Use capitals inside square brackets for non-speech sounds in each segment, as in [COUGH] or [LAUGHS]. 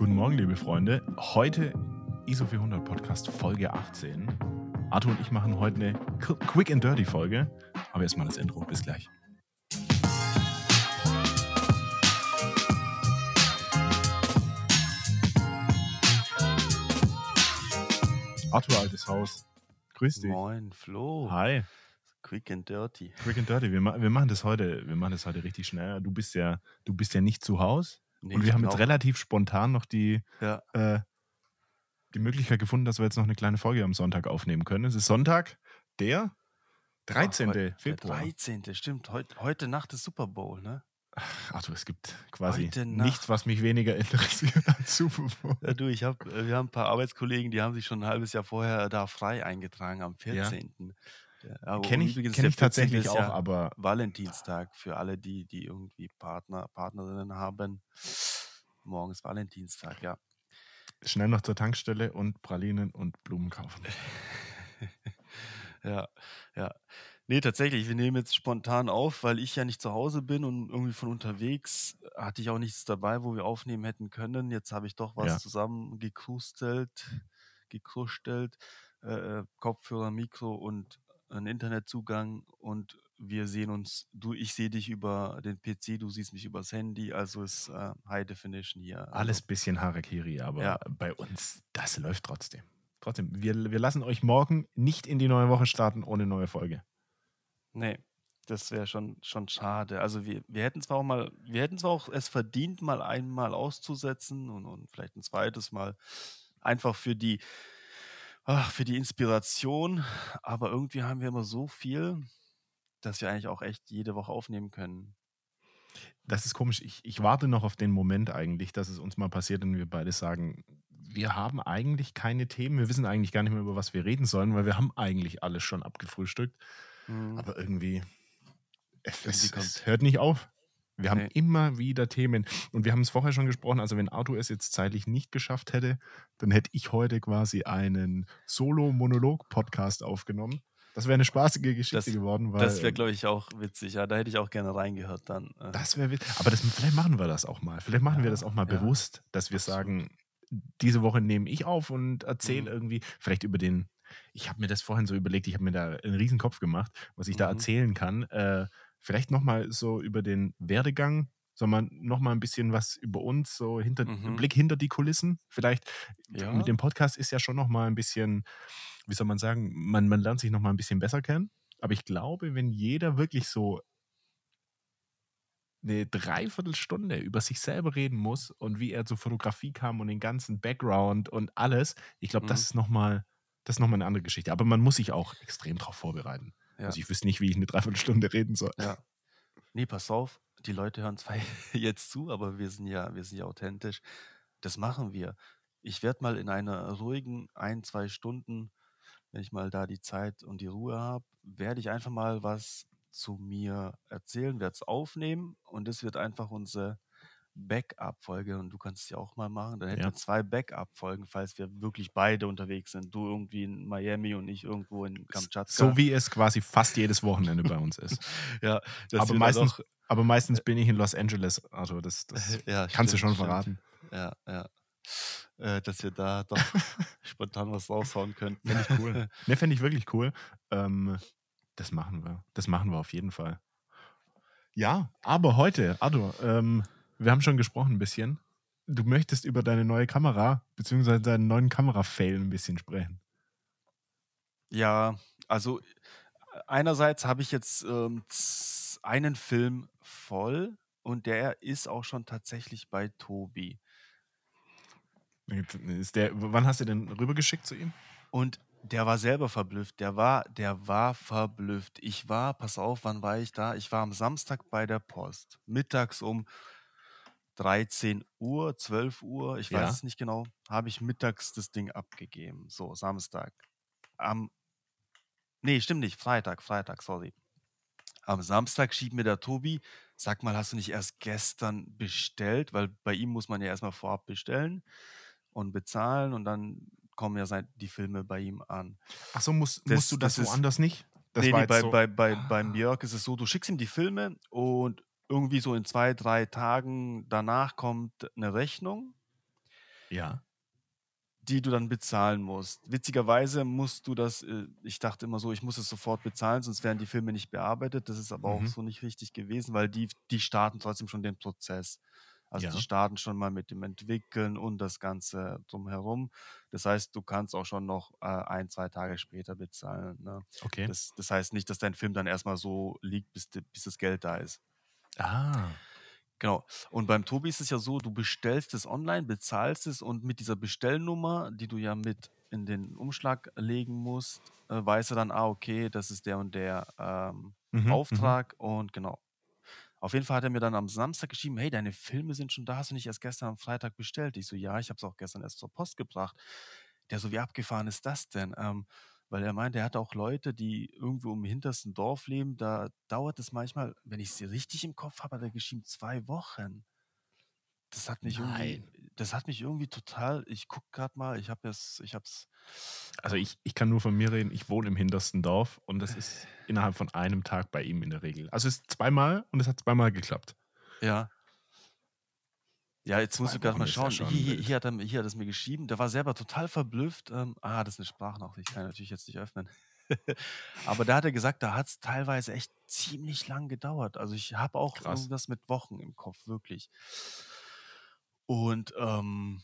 Guten Morgen, liebe Freunde. Heute ISO 400 Podcast Folge 18. Arthur und ich machen heute eine Quick and Dirty Folge. Aber erstmal das Intro. Bis gleich. Arthur, altes Haus. Grüß dich. Moin, Flo. Hi. Quick and dirty. Quick and Dirty. Wir, ma wir, machen das heute, wir machen das heute richtig schnell. Du bist ja, du bist ja nicht zu Hause. Nee, und wir haben jetzt relativ spontan noch die, ja. äh, die Möglichkeit gefunden, dass wir jetzt noch eine kleine Folge am Sonntag aufnehmen können. Es ist Sonntag, der 13. Ach, Februar. Der 13. Stimmt. Heut, heute Nacht ist Super Bowl, ne? Ach, Arthur, es gibt quasi nichts, was mich weniger [LAUGHS] interessiert als Super Bowl. Ja, du, ich hab, äh, wir haben ein paar Arbeitskollegen, die haben sich schon ein halbes Jahr vorher da frei eingetragen am 14. Ja. Ja, Kenne ich, kenn ich tatsächlich auch, ja aber. Valentinstag für alle, die, die irgendwie Partner, Partnerinnen haben. Morgen ist Valentinstag, ja. Schnell noch zur Tankstelle und Pralinen und Blumen kaufen. [LAUGHS] ja, ja. Nee, tatsächlich, wir nehmen jetzt spontan auf, weil ich ja nicht zu Hause bin und irgendwie von unterwegs hatte ich auch nichts dabei, wo wir aufnehmen hätten können. Jetzt habe ich doch was ja. zusammengekrustelt, gekrustelt, äh, äh Kopfhörer, Mikro und einen Internetzugang und wir sehen uns, du, ich sehe dich über den PC, du siehst mich übers Handy, also ist äh, High Definition hier. Also, Alles bisschen Harakiri, aber ja. bei uns, das läuft trotzdem. Trotzdem, wir, wir lassen euch morgen nicht in die neue Woche starten ohne neue Folge. Nee, das wäre schon, schon schade. Also wir, wir hätten zwar auch mal, wir hätten zwar auch es verdient, mal einmal auszusetzen und, und vielleicht ein zweites Mal einfach für die ach, für die Inspiration, aber irgendwie haben wir immer so viel, dass wir eigentlich auch echt jede Woche aufnehmen können. Das ist komisch. Ich, ich warte noch auf den Moment eigentlich, dass es uns mal passiert und wir beide sagen, wir haben eigentlich keine Themen, wir wissen eigentlich gar nicht mehr, über was wir reden sollen, weil wir haben eigentlich alles schon abgefrühstückt. Mhm. Aber irgendwie, es, es, es hört nicht auf. Wir haben nee. immer wieder Themen. Und wir haben es vorher schon gesprochen. Also, wenn Arthur es jetzt zeitlich nicht geschafft hätte, dann hätte ich heute quasi einen Solo-Monolog-Podcast aufgenommen. Das wäre eine spaßige Geschichte das, geworden. Weil, das wäre, glaube ich, auch witzig. Ja, da hätte ich auch gerne reingehört dann. Äh. Das wäre witzig. Aber das, vielleicht machen wir das auch mal. Vielleicht machen ja, wir das auch mal ja, bewusst, dass wir absolut. sagen, diese Woche nehme ich auf und erzähle mhm. irgendwie, vielleicht über den. Ich habe mir das vorhin so überlegt, ich habe mir da einen riesen Kopf gemacht, was ich mhm. da erzählen kann. Äh, Vielleicht nochmal so über den Werdegang, sondern nochmal ein bisschen was über uns, so hinter, mhm. Blick hinter die Kulissen. Vielleicht ja. mit dem Podcast ist ja schon nochmal ein bisschen, wie soll man sagen, man, man lernt sich nochmal ein bisschen besser kennen. Aber ich glaube, wenn jeder wirklich so eine Dreiviertelstunde über sich selber reden muss und wie er zur Fotografie kam und den ganzen Background und alles, ich glaube, mhm. das ist nochmal das ist nochmal eine andere Geschichte. Aber man muss sich auch extrem darauf vorbereiten. Ja. Also ich wüsste nicht, wie ich eine Dreiviertelstunde reden soll. Ja. Nee, pass auf, die Leute hören zwar [LAUGHS] jetzt zu, aber wir sind ja, wir sind ja authentisch. Das machen wir. Ich werde mal in einer ruhigen ein, zwei Stunden, wenn ich mal da die Zeit und die Ruhe habe, werde ich einfach mal was zu mir erzählen, werde es aufnehmen und das wird einfach unsere Backup-Folge und du kannst es ja auch mal machen. Dann hätten ja. wir zwei Backup-Folgen, falls wir wirklich beide unterwegs sind. Du irgendwie in Miami und ich irgendwo in Kamtschatka. So wie es quasi fast jedes Wochenende bei uns ist. [LAUGHS] ja, aber meistens, auch, aber meistens bin ich in Los Angeles. Also das, das [LAUGHS] ja, kannst stimmt, du schon stimmt. verraten. Ja, ja. Äh, dass wir da doch [LAUGHS] spontan was raushauen könnten. Fände ich cool. ne, fände ich wirklich cool. Ähm, das machen wir. Das machen wir auf jeden Fall. Ja, aber heute, Ado, ähm, wir haben schon gesprochen ein bisschen. Du möchtest über deine neue Kamera bzw. deinen neuen Kamera-Fail ein bisschen sprechen. Ja, also einerseits habe ich jetzt ähm, einen Film voll und der ist auch schon tatsächlich bei Tobi. Ist der, wann hast du den rübergeschickt zu ihm? Und der war selber verblüfft. Der war, der war verblüfft. Ich war, pass auf, wann war ich da? Ich war am Samstag bei der Post. Mittags um 13 Uhr, 12 Uhr, ich weiß Ja. es nicht genau, habe ich mittags das Ding abgegeben. So, Samstag. Am, nee, stimmt nicht, Freitag, Freitag, sorry. Am Samstag schiebt mir der Tobi, sag mal, hast du nicht erst gestern bestellt? Weil bei ihm muss man ja erstmal vorab bestellen und bezahlen und dann kommen ja die Filme bei ihm an. Ach so, musst, musst du das das ist, woanders nicht? Das nee, nee, bei, so. bei, bei, beim Jörg ist es so, du schickst ihm die Filme und irgendwie so in zwei, drei Tagen danach kommt eine Rechnung. Ja. die du dann bezahlen musst. Witzigerweise musst du das äh, ich dachte immer so, ich muss es sofort bezahlen, sonst werden die Filme nicht bearbeitet. Das ist aber auch Mhm. so nicht richtig gewesen, weil die die starten trotzdem schon den Prozess. Also, die Ja. starten schon mal mit dem Entwickeln und das Ganze drumherum. Das heißt, du kannst auch schon noch, äh, 1, 2 Tage später bezahlen, ne? Okay. Das das heißt nicht, dass dein Film dann erst mal so liegt, bis bis das Geld da ist. Ah. Genau. Und beim Tobi ist es ja so, du bestellst es online, bezahlst es und mit dieser Bestellnummer, die du ja mit in den Umschlag legen musst, äh, weiß er dann: „Ah, okay, das ist der und der, ähm, Mhm, mhm. Auftrag“ und genau. Auf jeden Fall hat er mir dann am Samstag geschrieben: „Hey, deine Filme sind schon da. Hast du nicht erst gestern am Freitag bestellt?“ Ich so: „Ja, ich habe es auch gestern erst zur Post gebracht.“ Der so: „Wie abgefahren ist das denn?“ Ähm, weil er meinte, er hat auch Leute, die irgendwo im hintersten Dorf leben, da dauert es manchmal, wenn ich's richtig im Kopf habe, hat er geschrieben, 2 Wochen. Das hat mich irgendwie das hat mich irgendwie total ich gucke grad mal, ich habe es ich habe es Also, ich ich kann nur von mir reden, ich wohne im hintersten Dorf und das ist innerhalb von einem Tag bei ihm in der Regel. Also, es ist zweimal und es hat zweimal geklappt. Ja. Ja, jetzt musst 2 du Wochen mal ja schauen. schon Hier hier hier hat er mir hier hat er's mir geschrieben. Der war selber total verblüfft. Ähm, ah, das ist 'ne Sprachnachricht, kann ich natürlich jetzt nicht öffnen. [LAUGHS] Aber da hat er gesagt, da hat's teilweise echt ziemlich lang gedauert. Also, ich habe auch Krass. irgendwas mit Wochen im Kopf, wirklich. Und, ähm,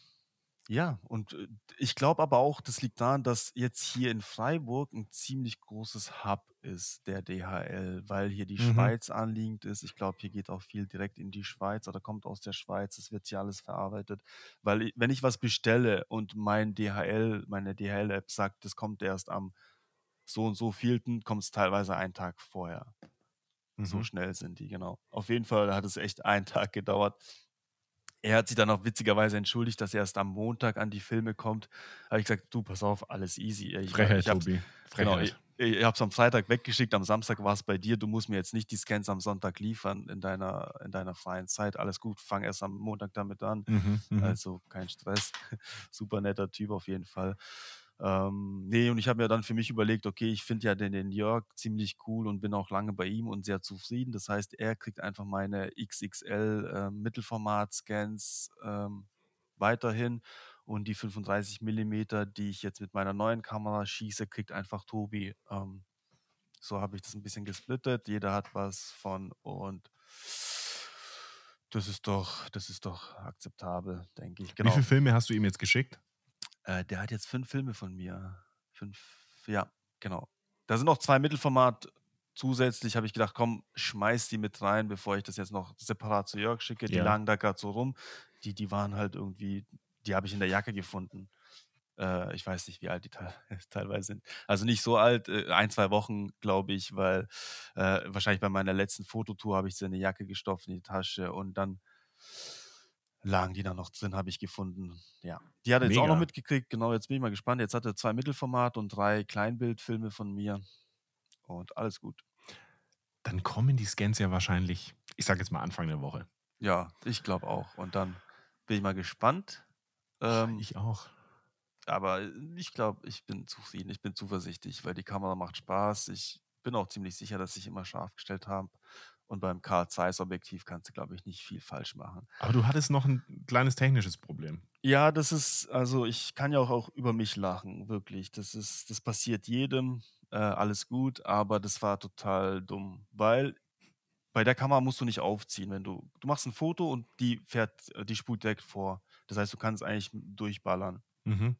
ja, und, äh, ich glaube aber auch, das liegt daran, dass jetzt hier in Freiburg 'n ziemlich großes Hub ist, der DHL, weil hier die Mhm. Schweiz anliegend ist. Ich glaube, hier geht auch viel direkt in die Schweiz oder kommt aus der Schweiz. Es wird hier alles verarbeitet. Weil i wenn ich was bestelle und mein DHL meine DHL-App sagt, das kommt erst am so und so vielten, kommt's teilweise einen Tag vorher. So Mhm. schnell sind die, genau. Auf jeden Fall hat es echt einen Tag gedauert. Er hat sich dann auch witzigerweise entschuldigt, dass er erst am Montag an die Filme kommt. Habe ich gesagt: „Du, pass auf, alles easy. Ich war Frechheit, ich habe es“ Tobi, genau, Frechheit. ich habe es am Freitag weggeschickt, am Samstag war's bei dir. Du musst mir jetzt nicht die Scans am Sonntag liefern in deiner in deiner freien Zeit. Alles gut, fang erst am Montag damit an. Mhm, mhm. Also, kein Stress. [LAUGHS] Super netter Typ auf jeden Fall. Ähm, ne, und ich habe mir dann für mich überlegt: „Okay, ich finde ja den den Jörg ziemlich cool und bin auch lange bei ihm und sehr zufrieden.“ Das heißt, er kriegt einfach meine XXL, ähm, Mittelformat-Scans, ähm, weiterhin und die 35 Millimeter, die ich jetzt mit meiner neuen Kamera schieße, kriegt einfach Tobi. Ähm, so habe ich das 'n bisschen gesplittet. Jeder hat was von und das ist doch das ist doch akzeptabel, denke ich. Wie viel Genau. Filme hast du ihm jetzt geschickt? Äh, der hat jetzt 5 Filme von mir. 5 ja, genau. Da sind noch 2 Mittelformat zusätzlich, habe ich gedacht: „Komm, schmeiß die mit rein, bevor ich das jetzt noch separat zu Jörg schicke.“ Die Ja. lagen da grad so rum. Die die waren halt irgendwie die habe ich in der Jacke gefunden. Äh, ich weiß nicht, wie alt die teil [LAUGHS] teilweise sind. Also, nicht so alt, äh, 1, 2 Wochen, glaube ich, weil, äh, wahrscheinlich bei meiner letzten Fototour habe ich sie in die Jacke gestopft, in die Tasche und dann lagen die da noch drin, habe ich gefunden. Ja. Die hat er jetzt auch noch Mega. mitgekriegt. Genau, jetzt bin ich mal gespannt. Jetzt hat er 2 Mittelformat und 3 Kleinbildfilme von mir und alles gut. Dann kommen die Scans ja wahrscheinlich, ich sage jetzt mal Anfang der Woche. Ja, ich glaube auch. Und dann bin ich mal gespannt. Ähm ich auch. aber, ich glaube, ich bin zufrieden. Ich bin zuversichtlich, weil die Kamera macht Spaß. Ich bin auch ziemlich sicher, dass ich immer scharf gestellt habe. Und beim Carl Zeiss Objektiv kannst du, glaube ich, nicht viel falsch machen. Aber du hattest noch 'n kleines technisches Problem. Ja, das ist also, ich kann ja auch auch über mich lachen, wirklich. Das ist das passiert jedem, äh, alles gut, aber das war total dumm, weil bei der Kamera musst du nicht aufziehen, wenn du du machst 'n Foto und die fährt äh, die spult direkt vor. Das heißt, du kannst eigentlich durchballern. Mhm.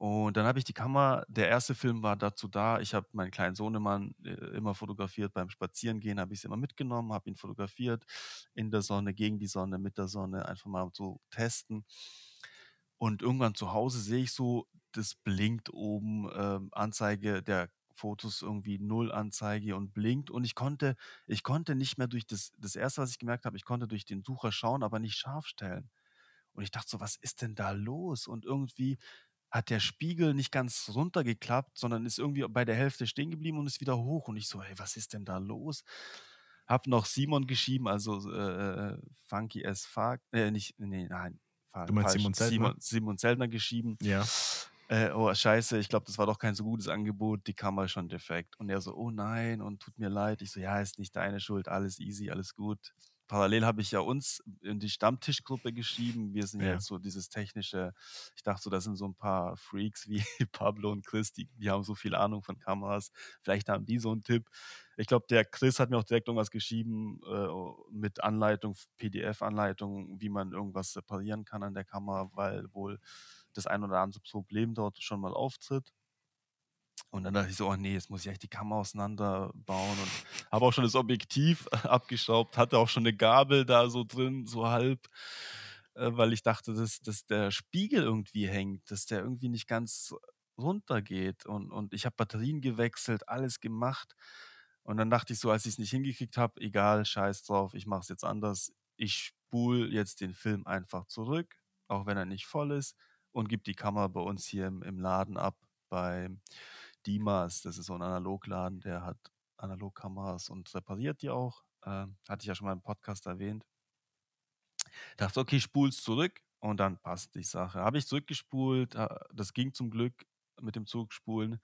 Und dann habe ich die Kamera der 1. Film war dazu da ich habe meinen kleinen Sohnemann, äh, immer fotografiert. Beim Spazierengehen habe ich ihn immer mitgenommen, habe ihn fotografiert in der Sonne, gegen die Sonne, mit der Sonne, einfach mal so testen. Und irgendwann zu Hause sehe ich so, das blinkt oben, ähm, Anzeige der Fotos irgendwie 0 Anzeige und blinkt und ich konnte ich konnte nicht mehr durch das das 1., was ich gemerkt habe, ich konnte durch den Sucher schauen, aber nicht scharf stellen. Und ich dachte so: „Was ist denn da los?“ Und irgendwie hat der Spiegel nicht ganz runtergeklappt, sondern ist irgendwie bei der Hälfte stehen geblieben und ist wieder hoch. Und ich so: „Hey, was ist denn da los?“ Habe noch Simon geschrieben, also, äh, äh, Funky as Fuck äh, nicht ne, nein, Du meinst falsch. Simon Zeltner? Simon Simon Zeltner geschrieben. Ja. Äh, „Oh, scheiße, ich glaube, das war doch kein so gutes Angebot. Die Kamera ist schon defekt.“ Und er so: „Oh nein und tut mir leid.“ Ich so: „Ja, ist nicht deine Schuld. Alles easy, alles gut.“ Parallel habe ich ja uns in die Stammtischgruppe geschrieben. Wir sind ja jetzt so dieses technische, ich dachte so, das sind so ein paar Freaks wie [LAUGHS] Pablo und Chris, die, die haben so viel Ahnung von Kameras. Vielleicht haben die so einen Tipp. Ich glaube, der Chris hat mir auch direkt irgendwas geschrieben äh, mit Anleitung, PDF-Anleitung, wie man irgendwas separieren kann an der Kamera, weil wohl das ein oder andere Problem dort schon mal auftritt. Und dann dachte ich so, oh nee, jetzt muss ich echt die Kamera auseinanderbauen und habe auch schon das Objektiv [LAUGHS] abgeschraubt, hatte auch schon eine Gabel da so drin, so halb, äh, weil ich dachte, dass, dass der Spiegel irgendwie hängt, dass der irgendwie nicht ganz runtergeht. Und, und ich habe Batterien gewechselt, alles gemacht. Und dann dachte ich so, als ich es nicht hingekriegt habe, egal, scheiß drauf, ich mache es jetzt anders. Ich spule jetzt den Film einfach zurück, auch wenn er nicht voll ist, und gebe die Kamera bei uns hier im, im Laden ab bei Dimas. Das ist so ein Analogladen, der hat Analogkameras und repariert die auch. Ähm, hatte ich ja schon mal im Podcast erwähnt. Dachte, okay, spul's zurück und dann passt die Sache. Habe ich zurückgespult, das ging zum Glück mit dem Zurückspulen.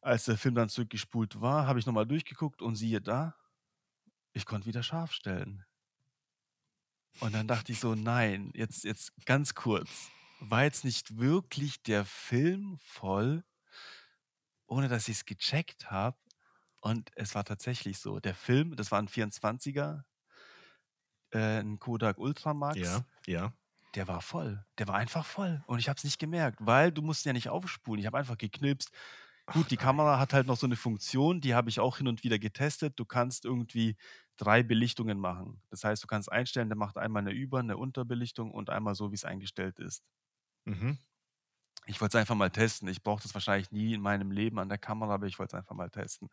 Als der Film dann zurückgespult war, habe ich nochmal durchgeguckt und siehe da, ich konnte wieder scharf stellen. Und dann dachte ich so, nein, jetzt, jetzt ganz kurz. War jetzt nicht wirklich der Film voll, ohne dass ich es gecheckt habe? Und es war tatsächlich so. Der Film, das war ein 24er, äh, ein Kodak Ultramax. Ja, ja. Der war voll. Der war einfach voll. Und ich habe es nicht gemerkt, weil du musst ja nicht aufspulen. Ich habe einfach geknipst. Gut, die Kamera hat halt noch so eine Funktion, die habe ich auch hin und wieder getestet. Du kannst irgendwie drei Belichtungen machen. Das heißt, du kannst einstellen, der macht einmal eine Über-, eine Unterbelichtung und einmal so, wie es eingestellt ist. Mhm. Ich wollte es einfach mal testen. Ich brauche das wahrscheinlich nie in meinem Leben an der Kamera, aber ich wollte es einfach mal testen.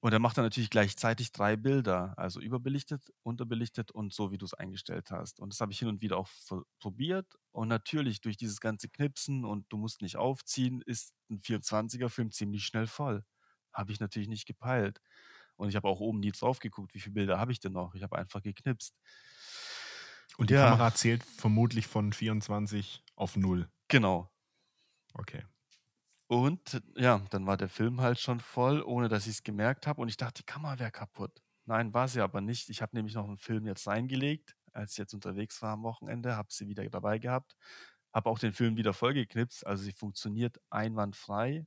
Und dann macht er natürlich gleichzeitig drei Bilder, also überbelichtet, unterbelichtet und so, wie du es eingestellt hast. Und das habe ich hin und wieder auch probiert. Und natürlich durch dieses ganze Knipsen und du musst nicht aufziehen, ist ein 24er-Film ziemlich schnell voll. Habe ich natürlich nicht gepeilt. Und ich habe auch oben nie drauf geguckt, wie viele Bilder habe ich denn noch. Ich habe einfach geknipst. Und die Ja. Kamera zählt vermutlich von 24 auf 0. Genau. Okay. Und ja, dann war der Film halt schon voll, ohne dass ich es gemerkt habe. Und ich dachte, die Kamera wäre kaputt. Nein, war sie aber nicht. Ich habe nämlich noch einen Film jetzt reingelegt, als ich jetzt unterwegs war am Wochenende, habe sie wieder dabei gehabt, habe auch den Film wieder vollgeknipst. Also sie funktioniert einwandfrei.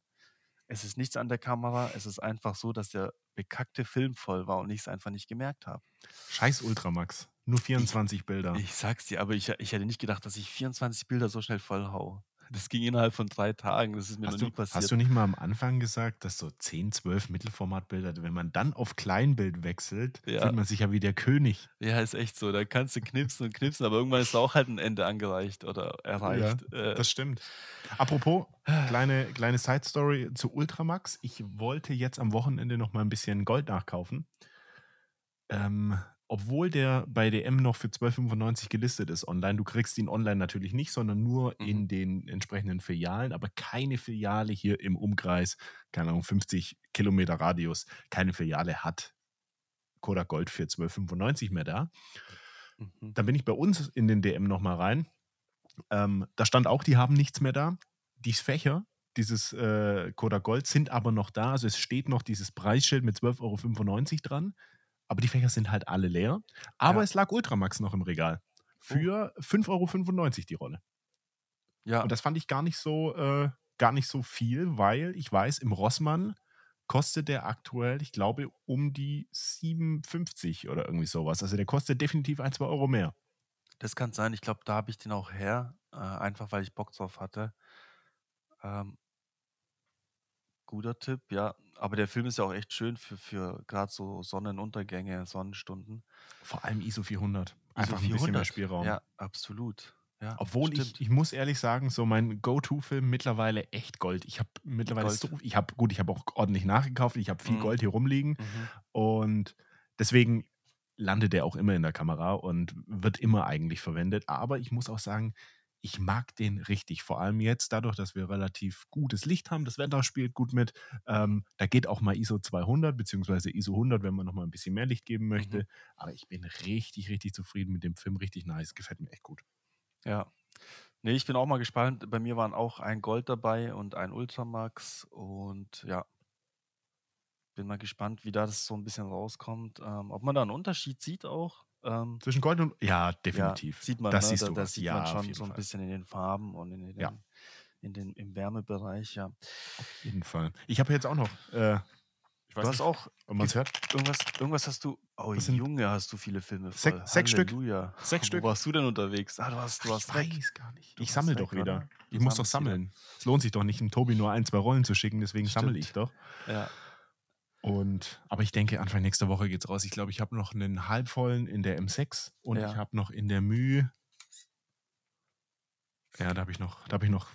Es ist nichts an der Kamera. Es ist einfach so, dass der bekackte Film voll war und ich es einfach nicht gemerkt habe. Scheiß Ultramax. Nur 24 Bilder. Ich sag's dir, aber ich, ich hätte nicht gedacht, dass ich 24 Bilder so schnell voll hau. Das ging innerhalb von drei Tagen. Das ist mir Hast noch du, nie passiert. hast du nicht mal am Anfang gesagt, dass so 10, 12 Mittelformatbilder, wenn man dann auf Kleinbild wechselt, Ja. fühlt man sich ja wie der König. Ja, ist echt so. Da kannst du knipsen und knipsen, aber irgendwann ist auch halt ein Ende angereicht oder erreicht. äh, Das stimmt. Apropos, kleine, kleine Side-Story zu Ultramax. Ich wollte jetzt am Wochenende noch mal ein bisschen Gold nachkaufen. Ähm, obwohl der bei DM noch für 12,95 gelistet ist online. Du kriegst ihn online natürlich nicht, sondern nur Mhm. in den entsprechenden Filialen, aber keine Filiale hier im Umkreis, keine Ahnung, 50 Kilometer Radius, keine Filiale hat Kodak Gold für 12,95 mehr da. mhm. Dann bin ich bei uns in den DM nochmal rein. Ähm, da stand auch, die haben nichts mehr da. Die Fächer, dieses äh, Kodak Gold, sind aber noch da. Also es steht noch dieses Preisschild mit 12,95 Euro dran. Aber die Fächer sind halt alle leer. Aber Ja. es lag Ultramax noch im Regal. Für 5,95 Euro die Rolle. Ja, Und das fand ich gar nicht so, äh, gar nicht so viel, weil ich weiß, im Rossmann kostet der aktuell, ich glaube, um die 57 oder irgendwie sowas. Also der kostet definitiv ein, zwei Euro mehr. das kann sein. Ich glaube, da habe ich den auch her, äh, einfach weil ich Bock drauf hatte. Ähm, guter Tipp, ja. Aber der Film ist ja auch echt schön für, für gerade so Sonnenuntergänge, Sonnenstunden. Vor allem ISO 400. ISO Einfach ein bisschen mehr 400. Spielraum. Ja, absolut. Ja, Obwohl ich, ich muss ehrlich sagen, so mein Go-To-Film mittlerweile echt Gold. Ich habe mittlerweile Gold. so, ich habe, gut, ich habe auch ordentlich nachgekauft, ich habe viel Mhm. Gold hier rumliegen Mhm. und deswegen landet der auch immer in der Kamera und wird immer eigentlich verwendet. Aber ich muss auch sagen, ich mag den richtig. Vor allem jetzt, dadurch, dass wir relativ gutes Licht haben, das Wetter spielt gut mit. Ähm, da geht auch mal ISO 200 beziehungsweise ISO 100, wenn man noch mal ein bisschen mehr Licht geben möchte. Mhm. Aber ich bin richtig, richtig zufrieden mit dem Film. Richtig nice. Gefällt mir echt gut. Ja. Nee, ich bin auch mal gespannt. Bei mir waren auch ein Gold dabei und ein Ultramax und ja. bin mal gespannt, wie da das so ein bisschen rauskommt. Ähm, ob man da einen Unterschied sieht auch. Ähm, Zwischen Gold und. Ja, ja, definitiv. sieht man, Das ne? siehst Da, du da was. sieht man Ja, auf schon jeden so ein Fall. bisschen in den Farben und in Ja, den, in den, im Wärmebereich, ja. auf jeden Fall. Ich habe jetzt auch noch. Äh, ich Du weiß hast nicht, auch man hört. irgendwas, irgendwas hast du. Oh Das sind Junge, hast du viele Filme sech, voll. sechs Stück. Halleluja. Sechs Wo Stück. warst du denn unterwegs? Ah, du hast, du ich hast weg. gar nicht. Du Ich sammle doch weg, wieder. oder? Ich Du muss doch sammelst sammeln. Es lohnt sich doch nicht, dem Tobi nur ein, zwei Rollen zu schicken, deswegen sammle ich doch. Ja. Und, aber ich denke, Anfang nächster Woche geht's raus. Ich glaube, ich habe noch einen halbvollen in der M6 und ich Ja. habe noch in der Mühe. Ja, da habe ich noch, da habe ich noch,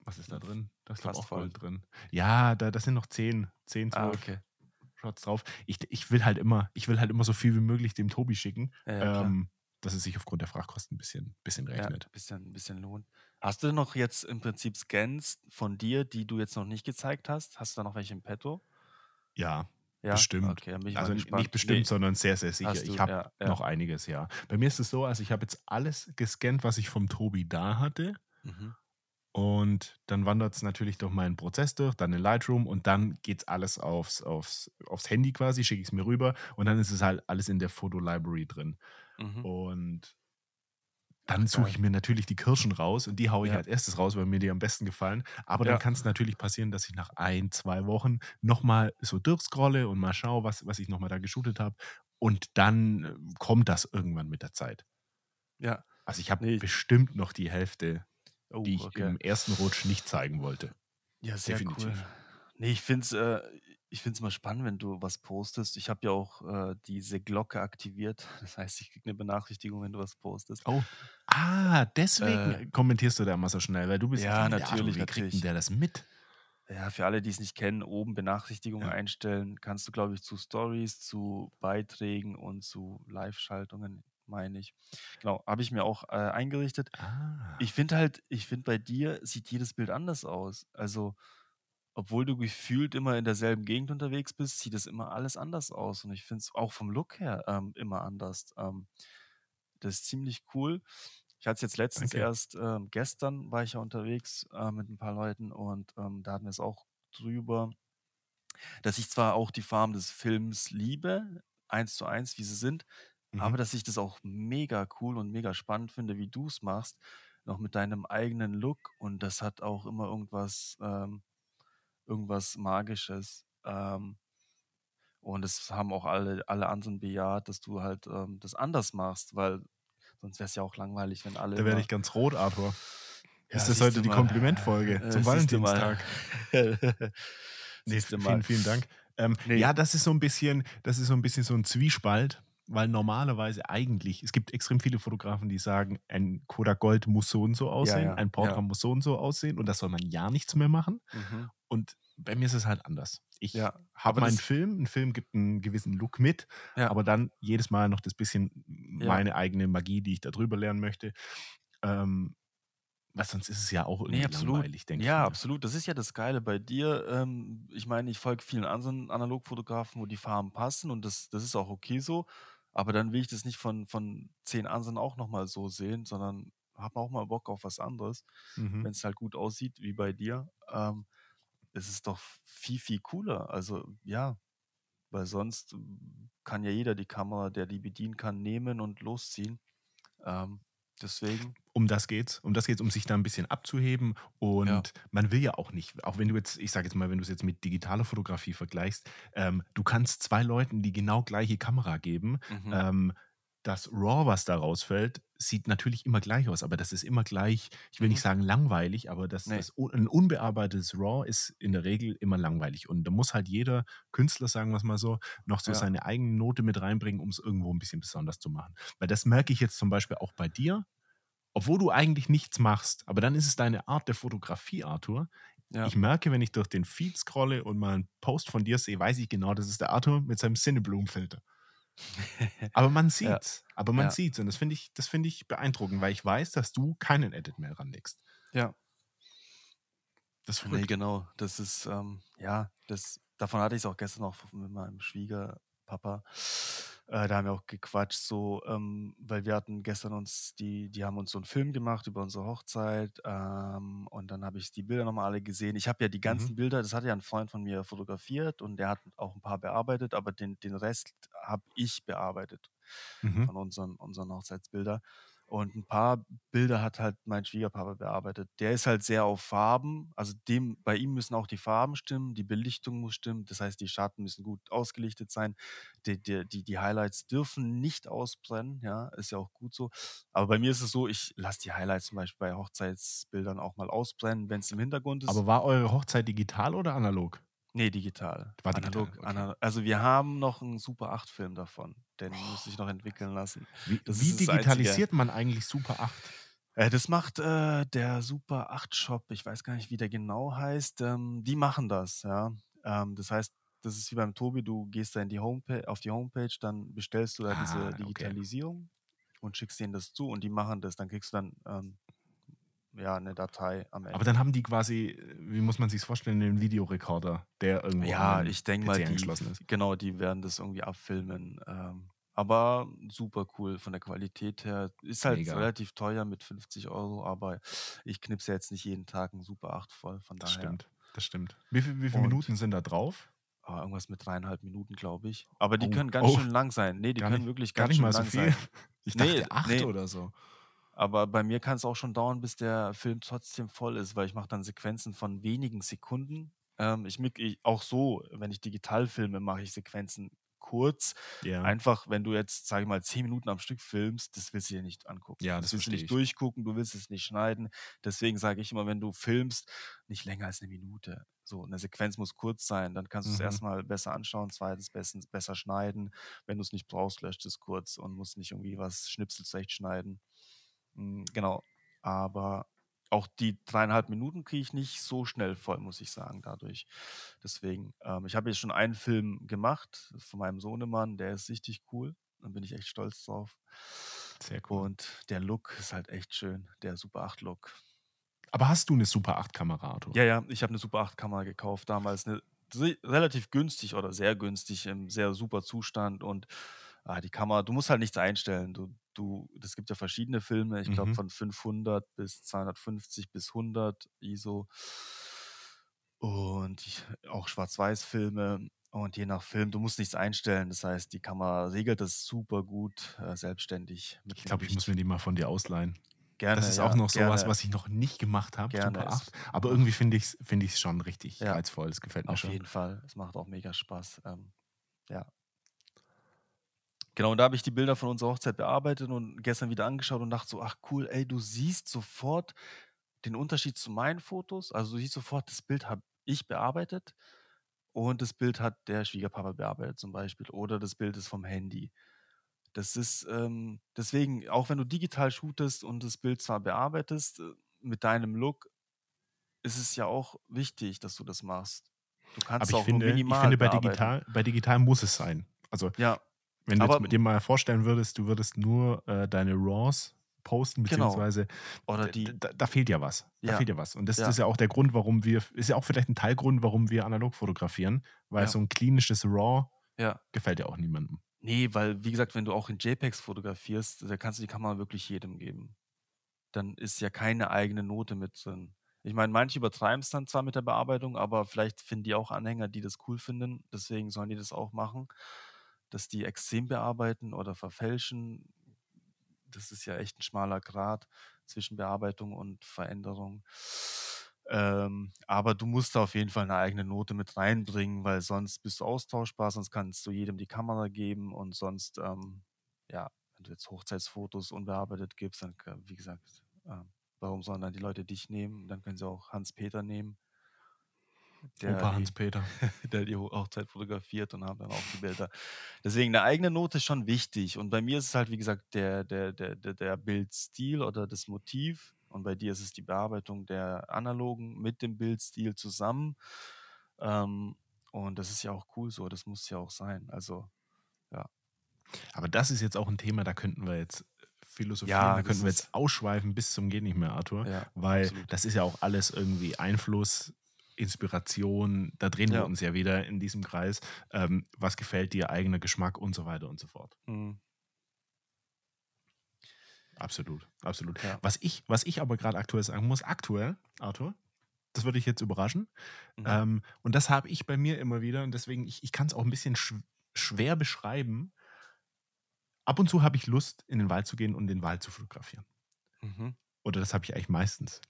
was ist da drin? Da ist Fast auch voll. Gold drin. Ja, da, das sind noch 10, 10, Ah, 12 okay. Shots drauf. Ich, ich will halt immer, ich will halt immer so viel wie möglich dem Tobi schicken, Ja, ja, ähm, dass es sich aufgrund der Frachtkosten ein bisschen, bisschen Ja, rechnet. ein bisschen, ein bisschen lohnt. Hast du noch jetzt im Prinzip Scans von dir, die du jetzt noch nicht gezeigt hast? Hast du da noch welche im Petto? Ja, Ja? bestimmt. Okay, Also nicht bestimmt, Nee, sondern sehr, sehr sicher. hast Ich du, habe ja, noch ja. einiges, ja. Bei mir ist es so, also ich habe jetzt alles gescannt, was ich vom Tobi da hatte. Mhm. Und dann wandert es natürlich durch meinen Prozess durch, dann in Lightroom und dann geht es alles aufs, aufs, aufs Handy quasi, schicke ich es mir rüber und dann ist es halt alles in der Foto-Library drin. Mhm. Und dann suche ich mir natürlich die Kirschen raus und die haue ich Ja. als erstes raus, weil mir die am besten gefallen. Aber dann Ja. kann es natürlich passieren, dass ich nach ein, zwei Wochen nochmal so durchscrolle und mal schaue, was, was ich nochmal da geshootet habe. Und dann äh, kommt das irgendwann mit der Zeit. Ja. Also ich habe Nee. bestimmt noch die Hälfte, Oh, die ich okay. im ersten Rutsch nicht zeigen wollte. Ja, sehr Definitiv. cool. Nee, ich finde es äh, ich find's mal spannend, wenn du was postest. Ich habe ja auch äh, diese Glocke aktiviert. [LAUGHS] Das heißt, ich kriege eine Benachrichtigung, wenn du was postest. Oh. Ah, deswegen Äh, kommentierst du da immer so schnell, weil du bist ja, der Arthur. natürlich, Wie kriegt denn natürlich. der das mit? Ja, für alle, die es nicht kennen, oben Benachrichtigungen Ja. einstellen. Kannst du, glaube ich, zu Stories, zu Beiträgen und zu Live-Schaltungen, meine ich. Genau, habe ich mir auch äh, eingerichtet. Ah. Ich finde halt, ich finde bei dir sieht jedes Bild anders aus. Also, obwohl du gefühlt immer in derselben Gegend unterwegs bist, sieht es immer alles anders aus. Und ich finde es auch vom Look her ähm, immer anders. Ähm, das ist ziemlich cool. Ich hatte es jetzt letztens Danke. erst, ähm, gestern war ich ja unterwegs äh, mit ein paar Leuten und ähm, da hatten wir es auch drüber, dass ich zwar auch die Farben des Films liebe, eins zu eins, wie sie sind, aber Mhm. dass ich das auch mega cool und mega spannend finde, wie du es machst, noch mit deinem eigenen Look und das hat auch immer irgendwas, ähm, irgendwas Magisches. Ähm, und das haben auch alle, alle anderen bejaht, dass du halt ähm, das anders machst, weil sonst wäre es ja auch langweilig, wenn alle Da werde immer. ich ganz rot, Arthur. Ja, Ist das siehst heute du die mal. Komplimentfolge Äh, zum siehst du mal. Valentinstag? [LAUGHS] Nee, siehst du mal. vielen, vielen Dank. Ähm, Nee. Ja, das ist so ein bisschen, das ist so ein bisschen so ein Zwiespalt, weil normalerweise eigentlich, es gibt extrem viele Fotografen, die sagen, ein Kodak Gold muss so und so aussehen, ja, ein Portra ja. muss so und so aussehen und das soll man ja nichts mehr machen. Mhm. Und bei mir ist es halt anders. Ich Ja, habe meinen Film, ein Film gibt einen gewissen Look mit, Ja. aber dann jedes Mal noch das bisschen Ja. meine eigene Magie, die ich da drüber lernen möchte. Ähm, weil sonst ist es ja auch irgendwie Nee, absolut. langweilig, denke Ja, ich mir. absolut. Das ist ja das Geile bei dir. Ähm, ich meine, ich folge vielen anderen Analogfotografen, wo die Farben passen und das, das ist auch okay so. Aber dann will ich das nicht von, von zehn anderen auch nochmal so sehen, sondern habe auch mal Bock auf was anderes, Mhm. wenn es halt gut aussieht, wie bei dir. Ähm, es ist doch viel, viel cooler. Also ja, weil sonst kann ja jeder die Kamera, der die bedienen kann, nehmen und losziehen. Ähm, deswegen, Um das geht's. Um das geht's, um sich da ein bisschen abzuheben. Und Ja. man will ja auch nicht, auch wenn du jetzt, ich sage jetzt mal, wenn du es jetzt mit digitaler Fotografie vergleichst, ähm, du kannst zwei Leuten die genau gleiche Kamera geben. mhm. Ähm, das RAW, was da rausfällt, sieht natürlich immer gleich aus, aber das ist immer gleich, ich will Mhm. nicht sagen langweilig, aber das, Nee. das ein unbearbeitetes RAW ist in der Regel immer langweilig. Und da muss halt jeder Künstler, sagen wir es mal so, noch so Ja. seine eigene Note mit reinbringen, um es irgendwo ein bisschen besonders zu machen. Weil das merke ich jetzt zum Beispiel auch bei dir, obwohl du eigentlich nichts machst, aber dann ist es deine Art der Fotografie, Arthur. ja. Ich merke, wenn ich durch den Feed scrolle und mal einen Post von dir sehe, weiß ich genau, das ist der Arthur mit seinem Cinneblumenfilter. [LAUGHS] Aber man sieht's. Aber man Ja. sieht's. Und das finde ich, das finde ich beeindruckend, weil ich weiß, dass du keinen Edit mehr ranlegst. ja. Das Nee, genau. Das ist, ähm, ja, das, davon hatte ich es auch gestern noch mit meinem Schwieger, Papa. Äh, da haben wir auch gequatscht, so, ähm, weil wir hatten gestern uns die die haben uns so einen Film gemacht über unsere Hochzeit, ähm, und dann habe ich die Bilder noch mal alle gesehen. Ich habe ja die Mhm. ganzen Bilder das hat ja ein Freund von mir fotografiert und der hat auch ein paar bearbeitet, aber den den Rest habe ich bearbeitet Mhm. von unseren unseren Hochzeitsbilder. Und ein paar Bilder hat halt mein Schwiegerpapa bearbeitet. Der ist halt sehr auf Farben, also dem bei ihm müssen auch die Farben stimmen, die Belichtung muss stimmen, das heißt, die Schatten müssen gut ausgelichtet sein. Die die die die Highlights dürfen nicht ausbrennen, ja, ist ja auch gut so. Aber bei mir ist es so, ich lasse die Highlights zum Beispiel bei Hochzeitsbildern auch mal ausbrennen, wenn es im Hintergrund ist. Aber war eure Hochzeit digital oder analog? Ne, digital. War digital, Analog okay. ana also, wir haben noch 'n Super 8 Film davon. Den muss ich noch entwickeln lassen. Wie wie digitalisiert man eigentlich Super 8? Äh, das macht, äh, der Super 8 Shop. Ich weiß gar nicht, wie der genau heißt. Ähm, die machen das, ja. Ähm, das heißt, das ist wie beim Tobi, du gehst da in die Hompa auf die Homepage, dann bestellst du da diese Ah, okay. Digitalisierung und schickst denen das zu und die machen das. Dann kriegst du dann, ähm, ja, 'ne Datei am Aber Ende. dann haben die quasi wie muss man sich's vorstellen, 'nen Videorekorder, der irgendwo Ja, ich denke mal, die angeschlossen ist? genau, die werden das irgendwie abfilmen. Ähm, aber super cool von der Qualität her. Ist halt Mega. relativ teuer mit 50 €, aber ich knipse jetzt nicht jeden Tag 'n Super 8 voll, von Das daher stimmt, das stimmt. Wie viel wie viel Und Minuten sind da drauf? Ah, irgendwas mit 3,5 Minuten, glaube ich. Aber die Oh, können ganz oh. schön lang sein. Ne, die können nicht wirklich gar ganz nicht schön mal so lang viel? sein. [LAUGHS] Ich dachte 8 ne. oder so. Aber bei mir kann's auch schon dauern, bis der Film trotzdem voll ist, weil ich mache dann Sequenzen von wenigen Sekunden. Ähm, ich mick i auch so, wenn ich digital filme, mache ich Sequenzen kurz. Ja. Einfach, wenn du jetzt, sage ich mal, 10 Minuten am Stück filmst, das willst du dir nicht angucken. Ja, Das das willst du verstehe nicht ich. durchgucken, du willst es nicht schneiden. Deswegen sage ich immer, wenn du filmst, nicht länger als 'ne Minute. So, 'ne Sequenz muss kurz sein, dann kannst du's Mhm. erst mal besser anschauen, 2. bestens besser schneiden. Wenn du's nicht brauchst, löscht es kurz und musst nicht irgendwie was Schnipsel zurechtschneiden. Hm, genau. Aber auch die 3,5 Minuten kriege ich nicht so schnell voll, muss ich sagen, dadurch. Deswegen, ähm, ich habe jetzt schon einen Film gemacht von meinem Sohnemann, der ist richtig cool. Da bin ich echt stolz drauf. Sehr cool. Und der Look ist halt echt schön, der Super 8 Look. Aber hast du 'ne Super 8 Kamera, Artur? Ja, ja, ich habe 'ne Super 8 Kamera gekauft damals, 'ne se relativ günstig oder sehr günstig, im sehr super Zustand und, ah, die Kamera du musst halt nichts einstellen. Du du es gibt ja verschiedene Filme, ich glaube Mhm. von 500 bis 250 bis 100 ISO. Und ich auch Schwarz-Weiß-Filme und je nach Film du musst nichts einstellen. Das heißt, die Kamera regelt das super gut, äh, selbstständig Ich glaube, ich muss mir die mal von dir ausleihen. Gerne, Das ist auch ja, noch so was, gerne. was ich noch nicht gemacht habe, Gerne, Super es 8. Aber irgendwie finde ich's finde ich's schon richtig Ja, reizvoll. Es gefällt mir auf schon. jeden Fall. Es macht auch mega Spaß, ähm, ja. Genau, und da habe ich die Bilder von unserer Hochzeit bearbeitet und gestern wieder angeschaut und dachte so: „Ach cool, ey, du siehst sofort den Unterschied zu meinen Fotos.“ Also, du siehst sofort, das Bild habe ich bearbeitet und das Bild hat der Schwiegerpapa bearbeitet zum Beispiel oder das Bild ist vom Handy. Das ist, ähm deswegen, auch wenn du digital shootest und das Bild zwar bearbeitest, äh, mit deinem Look, ist es ja auch wichtig, dass du das machst. Du Aber kannst ich auch nur finde ich minimal finde, bei digital bei digital muss es sein. Also, Ja, wenn du aber mit dir mal vorstellen würdest, du würdest nur, äh, deine RAWs posten, Genau. beziehungsweise Oder d die d da fehlt ja was. Da Ja, fehlt ja was. Und das ja. ist ja auch der Grund, warum wir ist ja auch vielleicht 'n Teilgrund, warum wir analog fotografieren, weil Ja. so 'n klinisches RAW gefällt ja auch niemandem. Ne, weil, wie gesagt, wenn du auch in JPEGs fotografierst, da kannst du die Kamera wirklich jedem geben. Dann ist ja keine eigene Note mit drin. Ich meine, manche übertreiben's dann zwar mit der Bearbeitung, aber vielleicht finden die auch Anhänger, die das cool finden. Deswegen sollen die das auch machen, dass die extrem bearbeiten oder verfälschen. Das ist ja echt 'n schmaler Grat zwischen Bearbeitung und Veränderung. Ähm, aber du musst da auf jeden Fall 'ne eigene Note mit reinbringen, weil sonst bist du austauschbar, sonst kannst du jedem die Kamera geben und sonst, ähm, ja, wenn du jetzt Hochzeitsfotos unbearbeitet gibst, dann ka wie gesagt, ähm, warum sollen dann die Leute dich nehmen? Dann können sie auch Hans-Peter nehmen [LAUGHS] [LAUGHS] der Opa die Hans-Peter. der die Ho Hochzeit fotografiert und haben dann auch die Bilder. Deswegen 'ne eigene Note ist schon wichtig. Und bei mir ist es halt, wie gesagt, der der der der Bildstil oder das Motiv und bei dir ist es die Bearbeitung der analogen mit dem Bildstil zusammen. Ähm, und das ist ja auch cool so, das muss ja auch sein. Also, ja. Aber das ist jetzt auch 'n Thema, da könnten wir jetzt philosophieren, Ja, da könnten wir jetzt ausschweifen bis zum geht nicht mehr, Artur, Ja, weil absolut. das ist ja auch alles irgendwie Einfluss Inspiration, da drehen wir Ja. uns ja wieder in diesem Kreis. Ähm, was gefällt dir, eigener Geschmack und so weiter und so fort. Mhm. Absolut, absolut. Ja. Was ich, was ich aber gerade aktuell sagen muss, aktuell, Arthur, das würde ich jetzt überraschen. Mhm. Ähm, und das habe ich bei mir immer wieder und deswegen, ich, ich kann es auch ein bisschen sch schwer beschreiben. Ab und zu habe ich Lust, in den Wald zu gehen und den Wald zu fotografieren. Mhm. Oder das habe ich eigentlich meistens.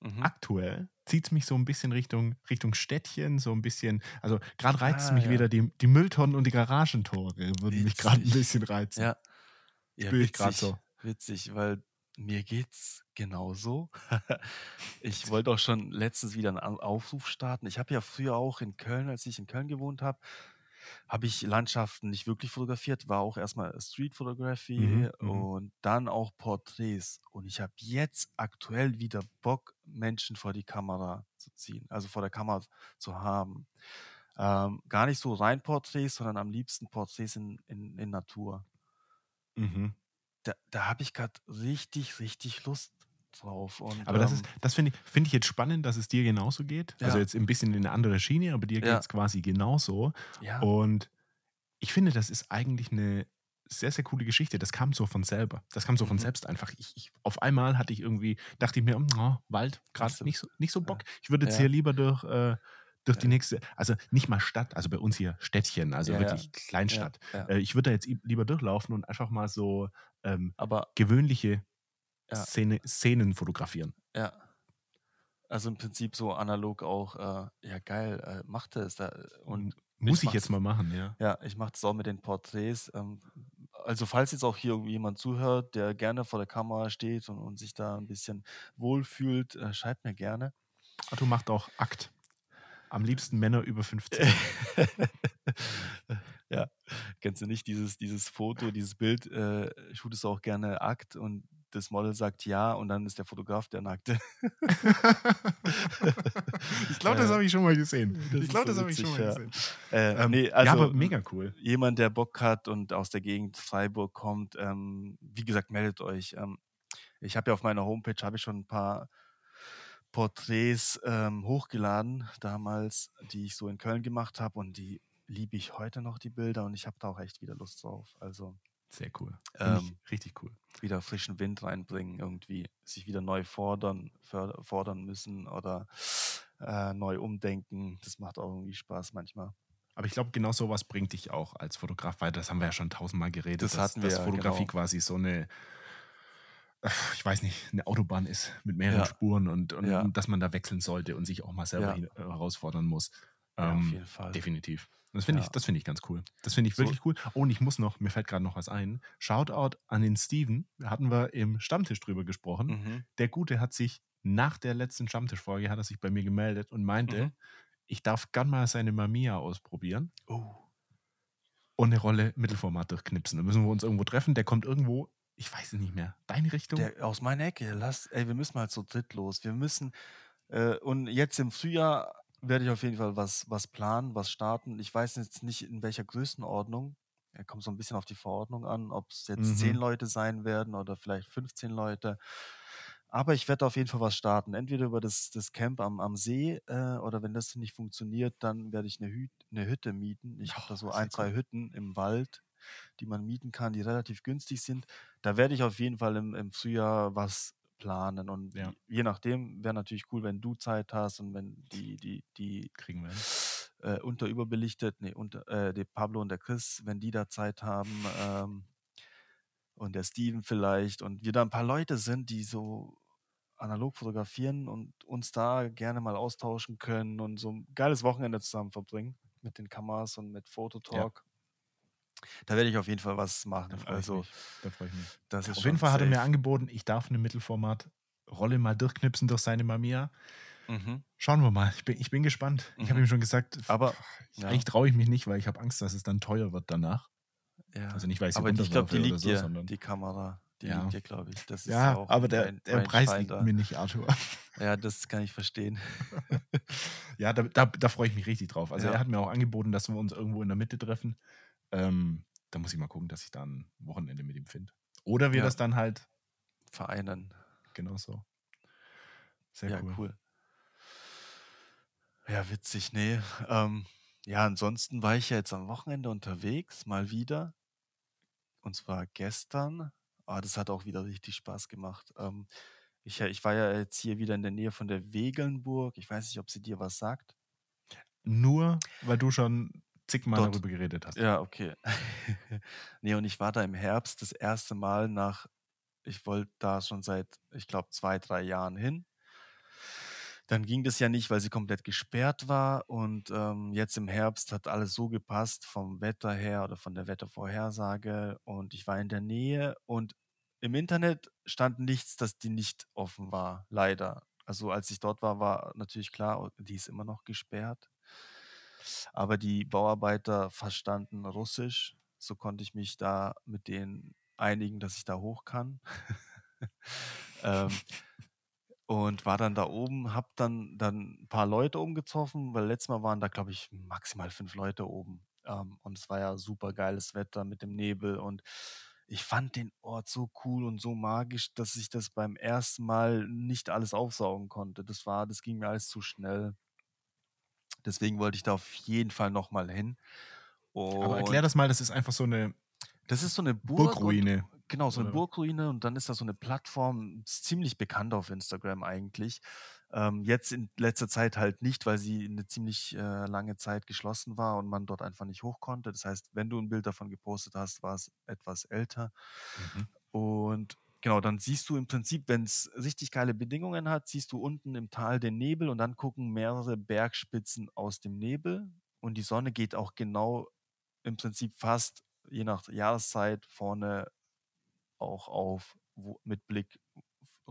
Mhm. Aktuell zieht es mich so ein bisschen Richtung, Richtung Städtchen, so ein bisschen, also gerade reizt es Ah, mich ja. wieder, die, die Mülltonnen und die Garagentore würden mich gerade ein Witzig. bisschen reizen. Ja. Ja, Spür ich witzig, so. witzig, weil mir geht's genauso. [LAUGHS] ich wollte auch schon letztens wieder einen Au- Aufruf starten. Ich habe ja früher auch in Köln, als ich in Köln gewohnt habe, habe ich Landschaften nicht wirklich fotografiert, war auch erstmal Street Photography Mhm, mhm. und dann auch Porträts. Und ich habe jetzt aktuell wieder Bock, Menschen vor die Kamera zu ziehen, also vor der Kamera zu haben. Ähm, gar nicht so rein Porträts, sondern am liebsten Porträts in, in, in Natur Mhm. da, da habe ich gerade richtig, richtig Lust drauf. Und, Aber das ähm, ist, das finde ich, finde ich jetzt spannend, dass es dir genauso geht. Also Ja. jetzt ein bisschen in eine andere Schiene, aber dir Ja. geht es quasi genauso. ja, Und ich finde, das ist eigentlich eine sehr, sehr coole Geschichte. Das kam so von selber. Das kam so von Mhm. selbst einfach. Ich, ich, auf einmal hatte ich irgendwie, dachte ich mir, oh, Wald, gerade Nicht so- nicht so, Bock. Ich würde jetzt Ja. hier lieber durch, äh, durch die Ja. nächste, also nicht mal Stadt, also bei uns hier Städtchen, also Ja, wirklich Kleinstadt. Äh, ich würde da jetzt lieber durchlaufen und einfach mal so ähm, aber gewöhnliche Ja. Szene, Szenen fotografieren. ja. Also im Prinzip so analog auch, äh, ja geil, äh, macht es. Da, und Muss ich ich, jetzt mal machen, ja. ja, ich mache das auch mit den Porträts. Ähm, also falls jetzt auch hier irgendwie jemand zuhört, der gerne vor der Kamera steht und, und sich da ein bisschen wohlfühlt, äh, schreibt mir gerne. Arthur macht auch Akt. Am liebsten Männer über 15. [LAUGHS] ja, kennst du nicht dieses, dieses Foto, dieses Bild, äh, shootest du auch gerne Akt und das Model sagt ja und dann ist der Fotograf der Nackte. [LAUGHS] ich glaube, das habe ich schon mal gesehen. das Ich glaube, so das habe ich schon mal ja. gesehen. Äh, Ähm, nee, also ja, aber mega cool. jemand, der Bock hat und aus der Gegend Freiburg kommt, ähm, wie gesagt, meldet euch. Ähm, ich habe ja auf meiner Homepage habe ich schon ein paar Porträts ähm, hochgeladen damals, die ich so in Köln gemacht habe und die liebe ich heute noch die Bilder und ich habe da auch echt wieder Lust drauf. Also Sehr cool. Ähm, ich richtig cool. wieder frischen Wind reinbringen, irgendwie sich wieder neu fordern, fordern müssen oder äh, neu umdenken. Das macht auch irgendwie Spaß manchmal. Aber ich glaube, genau sowas bringt dich auch als Fotograf weiter. Das haben wir ja schon tausendmal geredet. Das dass, hatten wir dass Fotografie genau. quasi so eine, ich weiß nicht, eine Autobahn ist mit mehreren Ja. Spuren und, und Ja. dass man da wechseln sollte und sich auch mal selber Ja. äh, herausfordern muss. Ja, auf Ähm, jeden Fall. Definitiv. Das finde ich, Ja. das finde ich ganz cool. Das finde ich So- wirklich cool. Oh, und ich muss noch, mir fällt gerade noch was ein. Shoutout an den Steven. Da hatten wir im Stammtisch drüber gesprochen. Mhm. Der Gute hat sich nach der letzten Stammtischfolge hat er sich bei mir gemeldet und meinte, Mhm. ich darf gern mal seine Mamiya ausprobieren Oh. und eine Rolle Mittelformat durchknipsen. Dann müssen wir uns irgendwo treffen. Der kommt irgendwo, ich weiß es nicht mehr, deine Richtung? Der, aus meiner Ecke, lass, ey, wir müssen mal zu dritt los. Wir müssen, äh, und jetzt im Frühjahr werde ich auf jeden Fall was, was planen, was starten. Ich weiß jetzt nicht, in welcher Größenordnung. Er kommt so ein bisschen auf die Verordnung an, ob es jetzt Mhm. 10 Leute sein werden oder vielleicht 15 Leute. Aber ich werde auf jeden Fall was starten. Entweder über das, das Camp am, am See äh, oder wenn das nicht funktioniert, dann werde ich eine, Hüt, eine Hütte mieten. Ich habe da so ein, zwei cool. Hütten im Wald, die man mieten kann, die relativ günstig sind. Da werde ich auf jeden Fall im, im Frühjahr was planen. Und Ja. je nachdem wäre natürlich cool, wenn du Zeit hast und wenn die, die, die Kriegen wir äh, unterüberbelichtet, nee, unter, äh, der Pablo und der Chris, wenn die da Zeit haben, ähm, und der Steven vielleicht, und wir da ein paar Leute sind, die so analog fotografieren und uns da gerne mal austauschen können und so ein geiles Wochenende zusammen verbringen mit den Kameras und mit Fototalk. Da werde ich auf jeden Fall was Da machen. ich Also. Da freue ich mich. das ist Auf jeden Fall hat er mir angeboten, ich darf eine Mittelformat-Rolle mal durchknipsen durch seine Mamiya. Mhm. Schauen wir mal. Ich bin, ich bin gespannt. Ich habe Mhm. ihm schon gesagt, Aber, ich- ja. eigentlich traue ich mich nicht, weil ich habe Angst, dass es dann teuer wird danach. Ja. Also nicht, weil ich sie aber ich glaube, die liegt so, dir, sondern- die Kamera. Die Ja. liegt dir, glaube ich. Das ist Ja, auch aber der, Range- der Preis liegt Rangefinder. mir nicht, Arthur. [LAUGHS] Ja, das kann ich verstehen. [LAUGHS] Ja, da, da, da freue ich mich richtig drauf. Also Ja. er hat mir auch angeboten, dass wir uns irgendwo in der Mitte treffen. Ähm, da muss ich mal gucken, dass ich da ein Wochenende mit ihm finde. Oder wir Ja. das dann halt Vereinen. genauso. Sehr ja, cool. cool. Ja, witzig, ne. Ähm, ja, ansonsten war ich ja jetzt am Wochenende unterwegs, mal wieder. Und zwar gestern. Ah, das hat auch wieder richtig Spaß gemacht. Ähm, ich, ich war ja jetzt hier wieder in der Nähe von der Wegelnburg. Ich weiß nicht, ob sie dir was sagt. Nur, weil du schon zigmal Dort. darüber geredet hast. Ja, okay. [LAUGHS] ne, und ich war da im Herbst das erste Mal nach ich wollte da schon seit, ich glaube, zwei, drei Jahren hin. Dann ging das ja nicht, weil sie komplett gesperrt war und, ähm, jetzt im Herbst hat alles so gepasst vom Wetter her oder von der Wettervorhersage und ich war in der Nähe und im Internet stand nichts, dass die nicht offen war, leider. Also, als ich dort war, war natürlich klar, o die ist immer noch gesperrt. Aber die Bauarbeiter verstanden Russisch, so konnte ich mich da mit denen einigen, dass ich da hoch kann. [LAUGHS] Ähm, und war dann da oben, habe dann dann 'n paar Leute oben getroffen, weil letztes Mal waren da, glaube ich, maximal 5 Leute oben. Ähm, und es war ja supergeiles Wetter mit dem Nebel und ich fand den Ort so cool und so magisch, dass ich das beim ersten Mal nicht alles aufsaugen konnte. Das war das ging mir alles zu schnell. Deswegen wollte ich da auf jeden Fall noch mal hin. Aber erklär Und das mal, das ist einfach so 'ne das ist so 'ne Burg und Burgruine, genau, so 'ne oder? Burgruine und dann ist da so 'ne Plattform, ist ziemlich bekannt auf Instagram eigentlich. Ähm, jetzt in letzter Zeit halt nicht, weil sie 'ne ziemlich, äh, lange Zeit geschlossen war und man dort einfach nicht hoch konnte. Das heißt, wenn du 'n Bild davon gepostet hast, war's etwas älter. Mhm. Und genau, dann siehst du im Prinzip, wenn's richtig geile Bedingungen hat, siehst du unten im Tal den Nebel und dann gucken mehrere Bergspitzen aus dem Nebel und die Sonne geht auch genau im Prinzip fast je nach Jahreszeit vorne auch auf, wo mit Blick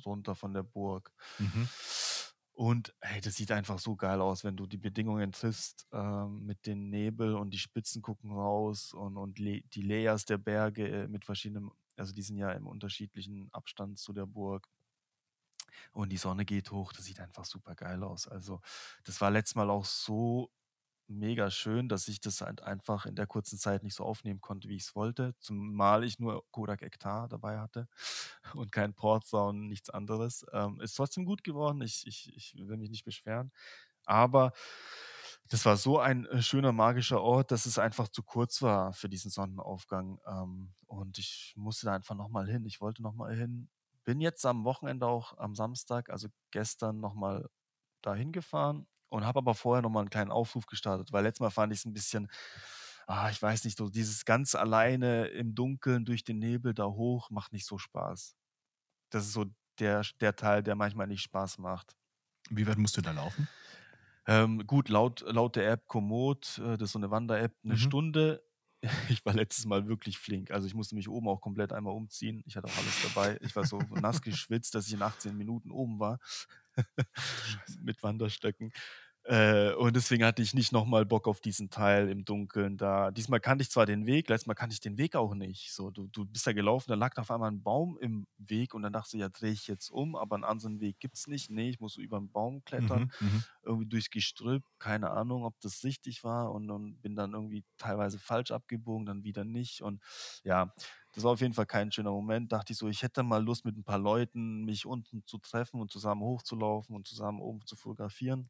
runter von der Burg. Mhm. Und, hey, das sieht einfach so geil aus, wenn du die Bedingungen triffst, ähm, mit den Nebel und die Spitzen gucken raus und und die Layers der Berge, äh, mit verschiedenem also, die sind ja im unterschiedlichen Abstand zu der Burg. Und die Sonne geht hoch, das sieht einfach supergeil aus. Also, das war letztes Mal auch so mega schön, dass ich das halt einfach in der kurzen Zeit nicht so aufnehmen konnte, wie ich's wollte, zumal ich nur Kodak Ektar dabei hatte [LAUGHS] und kein Portra und nichts anderes. Ähm, ist trotzdem gut geworden. Ich ich ich will mich nicht beschweren. Aber das war so ein, äh, schöner, magischer Ort, dass es einfach zu kurz war für diesen Sonnenaufgang. Ähm, und ich musste da einfach noch mal hin. Ich wollte noch mal hin. Bin jetzt am Wochenende auch am Samstag, also gestern noch mal dahin gefahren und habe aber vorher noch mal 'n kleinen Aufruf gestartet, weil letztes Mal fand ich's 'n bisschen ah, ich weiß nicht, so dieses ganz alleine im Dunkeln durch den Nebel da hoch macht nicht so Spaß. Das ist so der der Teil, der manchmal nicht Spaß macht. Wie weit musst du da laufen? Ähm, gut, laut laut der App Komoot, äh, das ist so 'ne Wander-App, 'ne Mhm. Stunde. [LAUGHS] Ich war letztes Mal wirklich flink. Also, ich musste mich oben auch komplett einmal umziehen. Ich hatte auch alles dabei. Ich war so nass geschwitzt, dass ich in 18 Minuten oben war [LAUGHS] mit Wanderstöcken. Äh, und deswegen hatte ich nicht noch mal Bock auf diesen Teil im Dunkeln da. Diesmal kannte ich zwar den Weg, letztes Mal kannte ich den Weg auch nicht. So, du du bist da gelaufen, da lag da auf einmal 'n Baum im Weg und dann dachtest du: „Ja, drehe ich jetzt um, aber 'n anderen Weg gibt's nicht. Ne, ich muss über 'n Baum klettern, Mhm, mhm. irgendwie durchs Gestrüpp.“ Keine Ahnung, ob das richtig war und und bin dann irgendwie teilweise falsch abgebogen, dann wieder nicht. Und ja, das war auf jeden Fall kein schöner Moment. Dachte ich so, ich hätte mal Lust, mit 'n paar Leuten mich unten zu treffen und zusammen hochzulaufen und zusammen oben zu fotografieren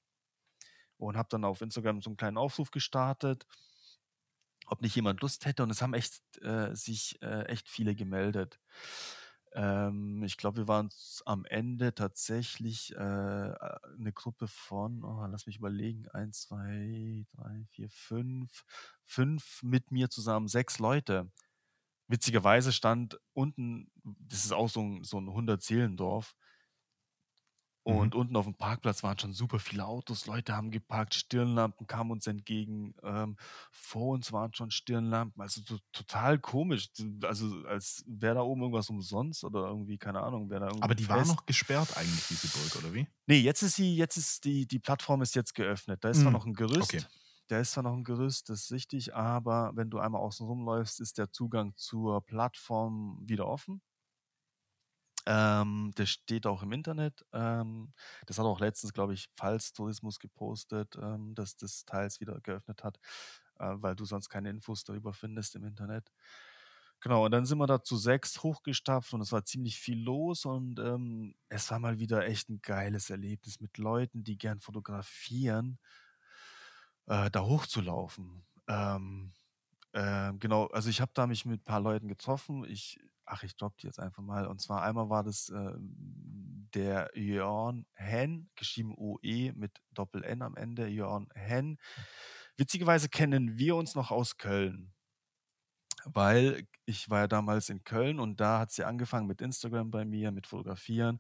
und habe dann auf Instagram so einen kleinen Aufruf gestartet, ob nicht jemand Lust hätte. Und es haben echt äh, sich äh, echt viele gemeldet. Ähm, ich glaube, wir waren am Ende tatsächlich äh, eine Gruppe von, oh, lass mich überlegen, eins, zwei, drei, vier, fünf, fünf mit mir zusammen, sechs Leute. Witzigerweise stand unten, das ist auch so ein, so ein 100-Seelendorf, Mhm. Und mhm. unten auf dem Parkplatz waren schon super viele Autos. Leute haben geparkt, Stirnlampen kamen uns entgegen. Ähm, vor uns waren schon Stirnlampen. Also total komisch. Also als wäre da oben irgendwas umsonst oder irgendwie, keine Ahnung, wäre da. Aber die war noch gesperrt eigentlich, diese Burg, oder wie? Nee, jetzt ist sie, jetzt ist die, die Plattform ist jetzt geöffnet. Da ist mhm. zwar noch ein Gerüst. Okay. Da ist zwar noch ein Gerüst, das ist richtig, aber wenn du einmal außen rumläufst, ist der Zugang zur Plattform wieder offen. Ähm, das steht auch im Internet. Ähm, das hat auch letztens, glaube ich, Pfalz Tourismus gepostet, ähm, dass das teils wieder geöffnet hat, äh, weil du sonst keine Infos darüber findest im Internet. Genau, und dann sind wir da zu 6 hochgestapft und es war ziemlich viel los und, ähm, es war mal wieder echt 'n geiles Erlebnis mit Leuten, die gern fotografieren. äh, da hochzulaufen. Ähm, äh, genau, also ich habe da mich mit ein paar Leuten getroffen. Ich ach, ich droppe die jetzt einfach mal. Und zwar einmal war das, ähm, der Jörn Henn, geschrieben OE mit Doppel-N am Ende, Jörn Henn. Witzigerweise kennen wir uns noch aus Köln, weil ich war ja damals in Köln und da hat sie angefangen mit Instagram bei mir, mit Fotografieren.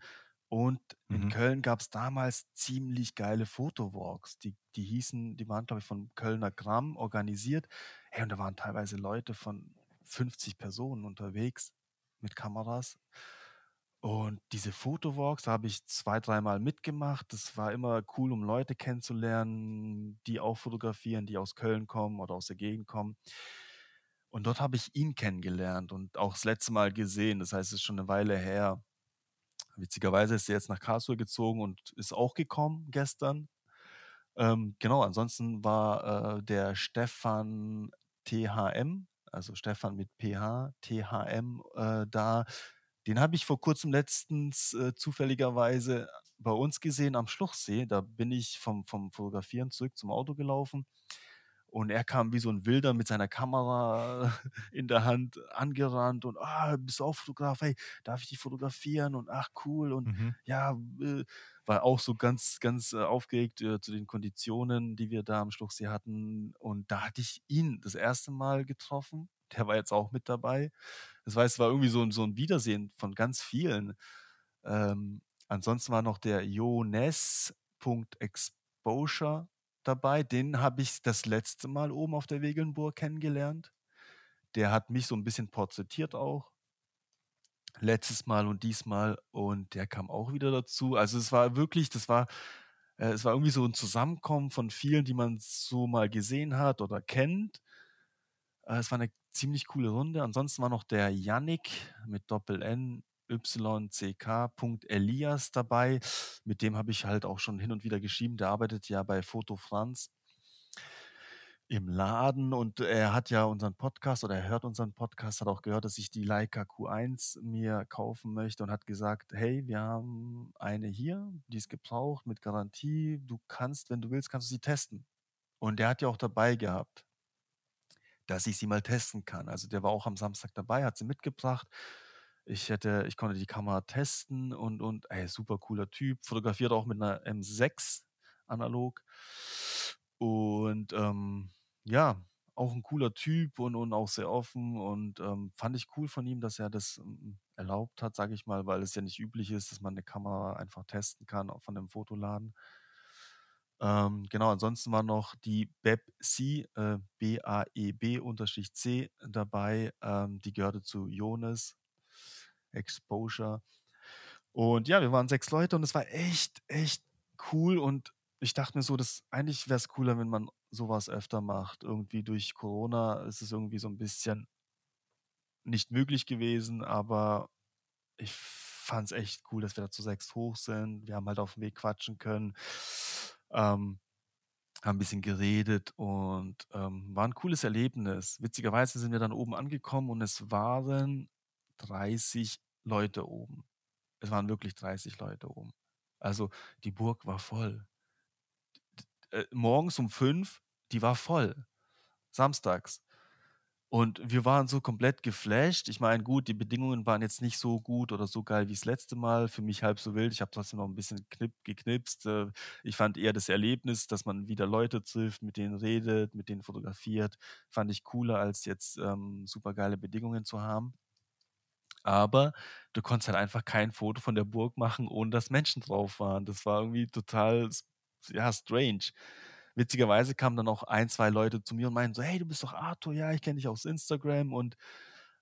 Und in Mhm. Köln gab es damals ziemlich geile Fotowalks. Die die hießen die waren, glaube ich, vom Kölner Gramm organisiert. Hey, und da waren teilweise Leute von 50 Personen unterwegs mit Kameras. Und diese Fotowalks, da habe ich zwei dreimal mitgemacht. Das war immer cool, um Leute kennenzulernen, die auch fotografieren, die aus Köln kommen oder aus der Gegend kommen. Und dort habe ich ihn kennengelernt und auch das letzte Mal gesehen. Das heißt, es ist schon eine Weile her. Witzigerweise ist er jetzt nach Karlsruhe gezogen und ist auch gekommen gestern. Ähm, genau, ansonsten war, äh, der Stefan THM, also Stefan mit PH, THM, äh, da. Den habe ich vor Kurzem letztens, äh, zufälligerweise bei uns gesehen am Schluchsee. Da bin ich vom vom Fotografieren zurück zum Auto gelaufen und er kam wie so 'n Wilder mit seiner Kamera [LAUGHS] in der Hand angerannt und: „Ah, bist du auch Fotograf? Hey, darf ich dich fotografieren?“ Und: „Ach cool“ und Mhm. ja, äh, war auch so ganz ganz, äh, aufgeregt, äh, zu den Konditionen, die wir da am Schluchsee hatten. Und da hatte ich ihn das erste Mal getroffen. Der war jetzt auch mit dabei. Das heißt, es war irgendwie so so 'n Wiedersehen von ganz vielen. Ähm, ansonsten war noch der Jones.exposure dabei. Den habe ich das letzte Mal oben auf der Wegelnburg kennengelernt. Der hat mich so 'n bisschen porträtiert auch. Letztes Mal und diesmal und der kam auch wieder dazu. Also, es war wirklich das war äh, es war irgendwie so 'n Zusammenkommen von vielen, die man so mal gesehen hat oder kennt. Äh, es war 'ne ziemlich coole Runde. Ansonsten war noch der Yannick mit Doppel-N, Y-C-K Punkt Elias dabei. Mit dem habe ich halt auch schon hin und wieder geschrieben. Der arbeitet ja bei Foto France im Laden und er hat ja unseren Podcast oder er hört unseren Podcast, hat auch gehört, dass ich die Leica Q1 mir kaufen möchte und hat gesagt: „Hey, wir haben eine hier, die ist gebraucht mit Garantie. Du kannst, wenn du willst, kannst du sie testen.“ Und der hat die auch dabei gehabt dass ich sie mal testen kann. Also, der war auch am Samstag dabei, hat sie mitgebracht. Ich hätte ich konnte die Kamera testen und und ey, super cooler Typ, fotografiert auch mit 'ner M6 analog. Und, ähm, ja, auch 'n cooler Typ und und auch sehr offen und, ähm, fand ich cool von ihm, dass er das, hm, erlaubt hat, sage ich mal, weil es ja nicht üblich ist, dass man 'ne Kamera einfach testen kann, auch von 'nem Fotoladen. Ähm, genau, ansonsten war noch die Beb-C, äh, B-A-E-B Unterstrich C dabei. Ähm, die gehörte zu Jones Exposure. Und ja, wir waren 6 Leute und es war echt, echt cool und ich dachte mir so, dass eigentlich wäre es cooler, wenn man so was öfter macht. Irgendwie durch Corona ist es irgendwie so 'n bisschen nicht möglich gewesen, aber ich fand's echt cool, dass wir da zu 6 hoch sind. Wir haben halt aufm Weg quatschen können, ähm, haben 'n bisschen geredet und, ähm, war 'n cooles Erlebnis. Witzigerweise sind wir dann oben angekommen und es waren 30 Leute oben. Es waren wirklich 30 Leute oben. Also, die Burg war voll. Äh, morgens um 5, die war voll, samstags. Und wir waren so komplett geflasht. Ich meine, gut, die Bedingungen waren jetzt nicht so gut oder so geil wie's letzte Mal, für mich halb so wild. Ich habe trotzdem noch 'n bisschen knip geknipst. Äh, ich fand eher das Erlebnis, dass man wieder Leute trifft, mit denen redet, mit denen fotografiert, fand ich cooler, als jetzt, ähm, supergeile Bedingungen zu haben. Aber du konntest halt einfach kein Foto von der Burg machen, ohne dass Menschen drauf waren. Das war irgendwie total ja, strange. Witzigerweise kamen dann auch 1, 2 Leute zu mir und meinten so: „Hey, du bist doch Arthur. Ja, ich kenne dich aus Instagram und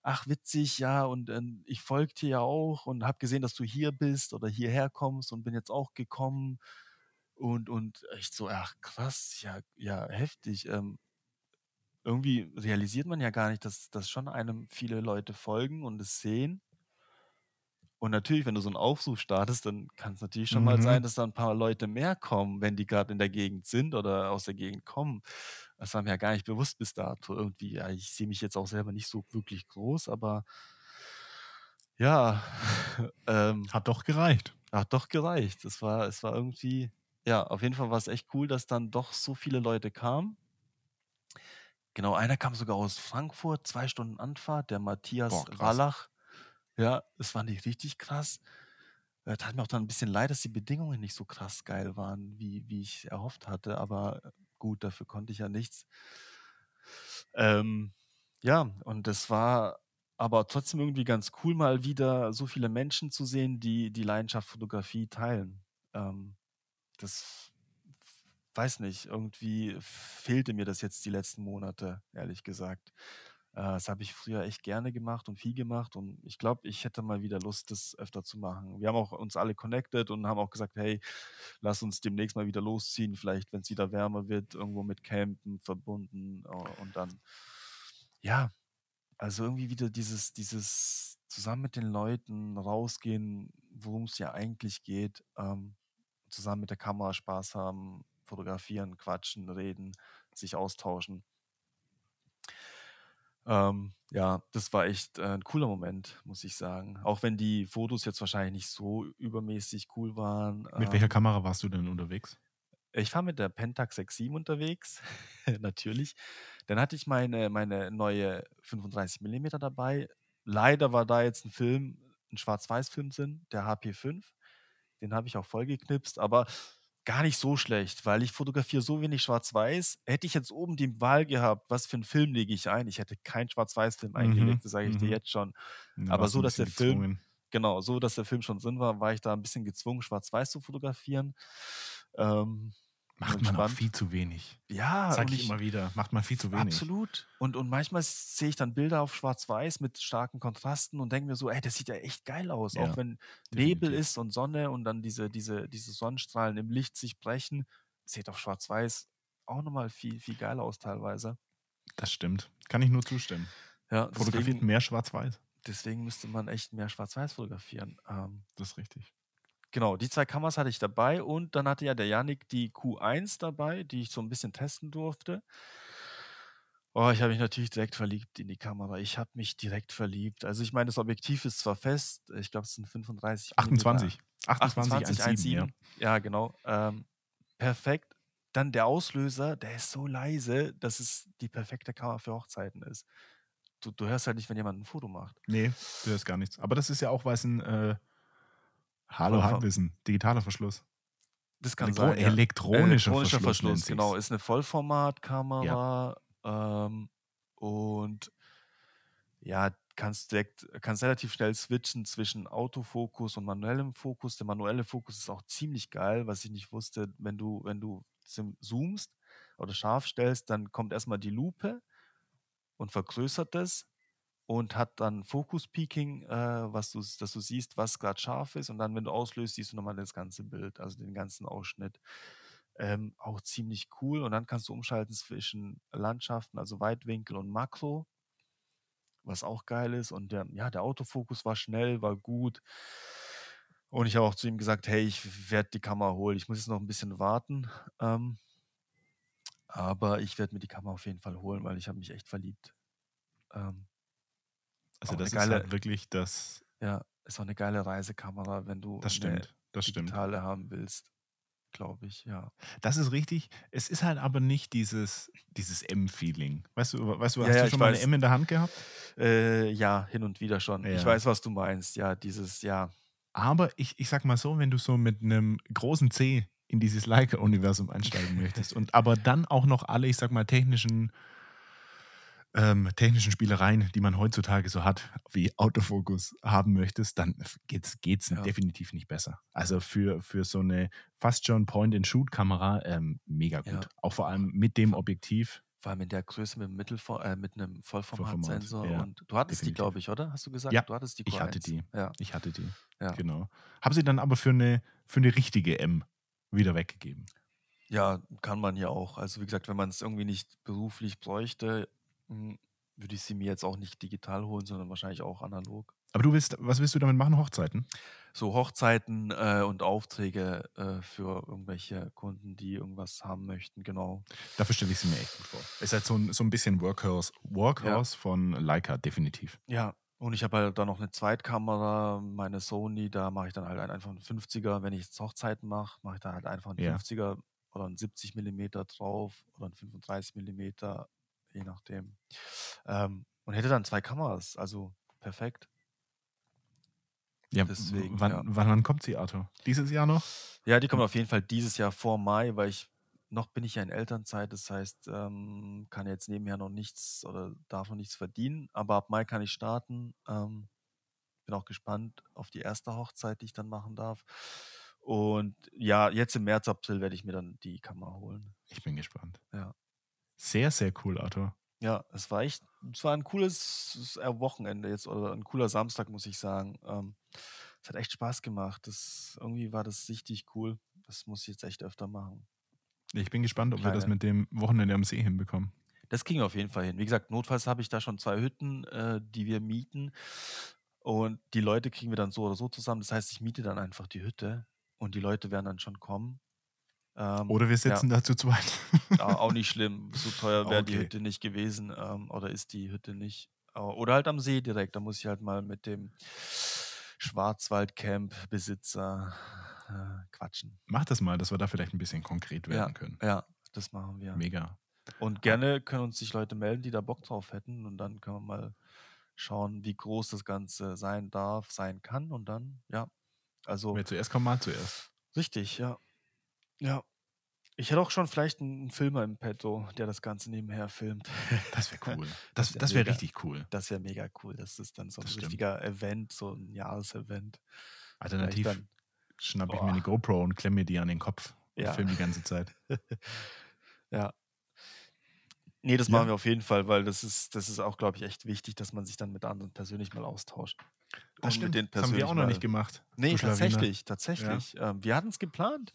ach witzig, ja, und, ähm, ich folge dir ja auch und habe gesehen, dass du hier bist oder hierher kommst und bin jetzt auch gekommen.“ Und und ich so: „Ach krass, ja ja heftig.“ Ähm irgendwie realisiert man ja gar nicht, dass dass schon einem viele Leute folgen und es sehen. Und natürlich, wenn du so 'n Aufruf startest, dann kann's natürlich schon mal sein, Mhm. dass da 'n paar Leute mehr kommen, wenn die grad in der Gegend sind oder aus der Gegend kommen. Das war mir ja gar nicht bewusst bis dato irgendwie. Ja, ich sehe mich jetzt auch selber nicht so wirklich groß, aber ja, [LAUGHS] ähm Hat doch gereicht. hat doch gereicht. Es war es war irgendwie Ja, auf jeden Fall war es echt cool, dass dann doch so viele Leute kamen. Genau, einer kam sogar aus Frankfurt, 2 Stunden Anfahrt, der Matthias Boah, krass. Wallach. Ja, das fand ich richtig krass. Äh, tat mir auch dann 'n bisschen leid, dass die Bedingungen nicht so krass geil waren, wie wie ich erhofft hatte, aber gut, dafür konnte ich ja nichts. Ähm, ja, und das war aber trotzdem irgendwie ganz cool, mal wieder so viele Menschen zu sehen, die die Leidenschaft Fotografie teilen. Ähm, das weiß nicht, irgendwie fehlte mir das jetzt die letzten Monate, ehrlich gesagt. Äh, das habe ich früher echt gerne gemacht und viel gemacht und ich glaube, ich hätte mal wieder Lust, das öfter zu machen. Wir haben auch uns alle connected und haben auch gesagt: „Hey, lass uns demnächst mal wieder losziehen, vielleicht, wenn's wieder wärmer wird, irgendwo mit Campen verbunden.“ Äh, und dann ja, also irgendwie wieder dieses dieses zusammen mit den Leuten rausgehen, worum's ja eigentlich geht, ähm, zusammen mit der Kamera Spaß haben, fotografieren, quatschen, reden, sich austauschen. Ähm, ja, das war echt, äh, 'n cooler Moment, muss ich sagen. Auch wenn die Fotos jetzt wahrscheinlich nicht so übermäßig cool waren, Mit welcher ähm Kamera warst du denn unterwegs? Ich war mit der Pentax 6-7 unterwegs, [LAUGHS] natürlich. Dann hatte ich meine meine neue 35 mm dabei. Leider war da jetzt 'n Film 'n Schwarz-Weiß-Film drin, der HP5. Den habe ich auch vollgeknipst, aber gar nicht so schlecht, weil ich fotografiere so wenig Schwarz-Weiß. Hätte ich jetzt oben die Wahl gehabt, was für 'n Film lege ich ein, ich hätte keinen Schwarz-Weiß-Film Mhm, eingelegt, das sage ich dir mhm. jetzt schon. Aber so, dass der Film gezwungen. genau, so, dass der Film schon drin war, war ich da 'n bisschen gezwungen, Schwarz-Weiß zu fotografieren. Ähm, Macht man auch viel zu wenig. Ja, Sage ich ich immer wieder, macht man viel zu wenig. absolut. Und und manchmal sehe ich dann Bilder auf Schwarz-Weiß mit starken Kontrasten und denke mir so: „Ey, das sieht ja echt geil aus.“ Ja, Auch wenn Nebel definitiv. ist und Sonne und dann diese diese diese Sonnenstrahlen im Licht sich brechen, sieht auf Schwarz-Weiß auch noch mal viel, viel geiler aus teilweise. Das stimmt. Kann ich nur zustimmen. Ja, Fotografiert deswegen mehr Schwarz-Weiß. deswegen müsste man echt mehr Schwarz-Weiß fotografieren. Ähm Das ist richtig. Genau, die 2 Kameras hatte ich dabei und dann hatte ja der Jannik die Q1 dabei, die ich so 'n bisschen testen durfte. Oh, ich habe mich natürlich direkt verliebt in die Kamera. Ich habe mich direkt verliebt. Also, ich meine, das Objektiv ist zwar fest, ich glaube, es sind 35 mm 28. 28 28 1.7, ja. 1.7, ja, genau. Ähm, perfekt. Dann der Auslöser, der ist so leise, dass es die perfekte Kamera für Hochzeiten ist. Du du hörst halt nicht, wenn jemand 'n Foto macht. Ne, du hörst gar nichts. Aber das ist ja auch, weil's 'n, äh Hallo Halbwissen, digitaler Verschluss. Das kann Elektro sein, ja. elektronischer Elektronischer Verschluss Verschluss, genau. Ist 'ne Ja. Vollformatkamera, ähm, und ja, kannst direkt kannst relativ schnell switchen zwischen Autofokus und manuellem Fokus. Der manuelle Fokus ist auch ziemlich geil, was ich nicht wusste. Wenn du wenn du zoomst oder scharf stellst, dann kommt erst mal die Lupe und vergrößert das und hat dann Focus Peaking, äh, was du dass du siehst, was grad scharf ist und dann, wenn du auslöst, siehst du noch mal das ganze Bild, also den ganzen Ausschnitt. Ähm, auch ziemlich cool und dann kannst du umschalten zwischen Landschaften, also Weitwinkel und Makro was auch geil ist und der ja, der Autofokus war schnell, war gut. Und ich habe auch zu ihm gesagt: „Hey, ich werde die Kamera holen. Ich muss jetzt noch 'n bisschen warten, ähm“ „aber ich werde mir die Kamera auf jeden Fall holen, weil ich habe mich echt verliebt.“ Ähm Also, das ist geile halt wirklich das ja, ist auch 'ne geile Reisekamera, wenn du Das stimmt, das stimmt. digitale haben willst, glaube ich, ja. Das ist richtig. Es ist halt aber nicht dieses dieses M-Feeling. Weißt du weißt du, hast ja, du ich schon mal weiß. M in der Hand gehabt? Äh, ja, hin und wieder schon. Ich Ja. weiß, was du meinst. Ja, dieses ja. Aber ich ich sage mal so, wenn du so mit 'nem großen C in dieses Leica-Universum einsteigen möchtest und aber dann auch noch alle, ich sage mal, technischen ähm, technischen Spielereien, die man heutzutage so hat, wie Autofokus haben möchtest, dann geht's geht's Ja. definitiv nicht besser. Also, für für so 'ne fast schon Point-and-Shoot-Kamera, ähm, mega Ja, gut. Auch vor allem mit dem Objektiv. vor allem in der Größe mit Mittelfor äh, mit 'nem Vollformat, Vollformatsensor ja, und du hattest die, definitiv. glaube ich, oder? Hast du gesagt? Ja, Du hattest die ich hatte Q1. die. Ja. Ich hatte die, Ja. genau. Habe sie dann aber für 'ne für 'ne richtige M wieder weggegeben. Ja, kann man ja auch. Also, wie gesagt, wenn man's irgendwie nicht beruflich bräuchte, hm, würde ich sie mir jetzt auch nicht digital holen, sondern wahrscheinlich auch analog. Aber du willst was willst du damit machen? Hochzeiten? So Hochzeiten, äh, und Aufträge, äh, für irgendwelche Kunden, die irgendwas haben möchten, genau. Dafür stelle ich sie mir echt gut vor. Ist halt so 'n so 'n bisschen Workhorse Ja. Workhorse von Leica, definitiv. Ja, Und ich habe halt dann noch eine Zweitkamera, meine Sony, da mache ich dann halt einfach 'n 50er. Wenn ich jetzt Hochzeiten mache, mache ich da halt einfach 'n Ja. 50er oder 'n 70 Millimeter drauf oder 'n 35 Millimeter, je nachdem. Ähm, und hätte dann 2 Kameras, also perfekt. Ja, Deswegen, wann ja. wann wann kommt sie, Arthur? Dieses Jahr noch? Ja, die kommt auf jeden Fall dieses Jahr vor Mai, weil ich noch bin ich ja in Elternzeit, das heißt, ähm, kann jetzt nebenher noch nichts oder darf noch nichts verdienen, aber ab Mai kann ich starten. Ähm, bin auch gespannt auf die erste Hochzeit, die ich dann machen darf. Und ja, jetzt im März, April werde ich mir dann die Kamera holen. Ich bin gespannt. Ja. Sehr, sehr cool, Arthur. Ja, es war echt es war 'n cooles, Wochenende jetzt oder 'n cooler Samstag, muss ich sagen. Ähm, es hat echt Spaß gemacht. Das irgendwie war das richtig cool. Das muss ich jetzt echt öfter machen. Ich bin gespannt, ob wir das Kleine mit dem Wochenende am See hinbekommen. Das kriegen wir auf jeden Fall hin. Wie gesagt, notfalls habe ich da schon 2 Hütten, äh, die wir mieten. Und die Leute kriegen wir dann so oder so zusammen. Das heißt, ich miete dann einfach die Hütte und die Leute werden dann schon kommen. Ähm, Oder wir ja. sitzen da zu zweit. A [LAUGHS] auch nicht schlimm. So teuer wäre die Okay. Hütte nicht gewesen, ähm, oder ist die Hütte nicht. A oder halt am See direkt. Da muss ich halt mal mit dem Schwarzwaldcamp-Besitzer, äh, quatschen. Mach das mal, dass wir da vielleicht 'n bisschen konkret Ja, werden können. ja, das machen wir. Mega. Und gerne können uns sich Leute melden, die da Bock drauf hätten und dann können wir mal schauen, wie groß das Ganze sein darf, sein kann und dann ja, also Wer zuerst kommt, mahlt zuerst. Richtig, ja. Ja. Ich hätte auch schon vielleicht 'n 'n Filmer im Petto, der das Ganze nebenher filmt. [LAUGHS] Das wäre cool. [LAUGHS] Das wär das wäre mega. richtig cool. Das wäre mega cool. Das ist dann so 'n Das stimmt. richtiger Event, so 'n Jahresevent. Alternativ dann schnappe ich mir 'ne boah. GoPro und klemme mir die an den Kopf und Ja. filme die ganze Zeit. [LAUGHS] Ja. Ne, das machen Ja. wir auf jeden Fall, weil das ist das ist auch, glaube ich, echt wichtig, dass man sich dann mit anderen persönlich mal austauscht. Das Und stimmt. Das haben wir auch noch nicht gemacht, Ne, du Schlawiner. tatsächlich, Ja. tatsächlich. Ähm, wir hatten's geplant.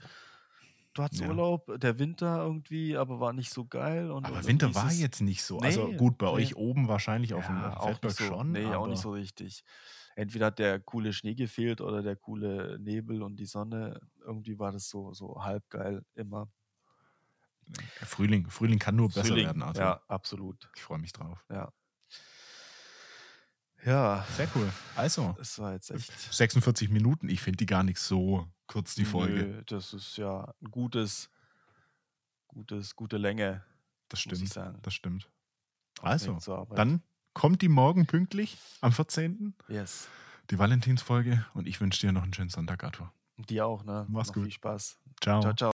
Du hattest Ja. Urlaub, der Winter irgendwie, aber war nicht so geil und Aber und Winter war jetzt nicht so. Also ne, gut, bei ne. euch oben wahrscheinlich auf'm Ja, auch Feldberg nicht so. schon, Ne, auch nicht so richtig. Entweder hat der coole Schnee gefehlt oder der coole Nebel und die Sonne. Irgendwie war das so so halb geil immer. Frühling Frühling kann nur besser Frühling, werden, Arthur. ja, absolut. Ich freue mich drauf. Ja. Ja. Sehr cool. Also Es war jetzt echt 46 Minuten. Ich finde die gar nicht so kurz, die Folge. Nö, das ist ja 'n gutes gutes gute Länge, Das stimmt, das stimmt. Also, dann kommt die morgen pünktlich am 14., Yes. die Valentinsfolge und ich wünsche dir noch 'n schönen Sonntag, Arthur. Und dir auch, ne? Mach's Noch gut. viel Spaß. Tschau. Tschau, tschau.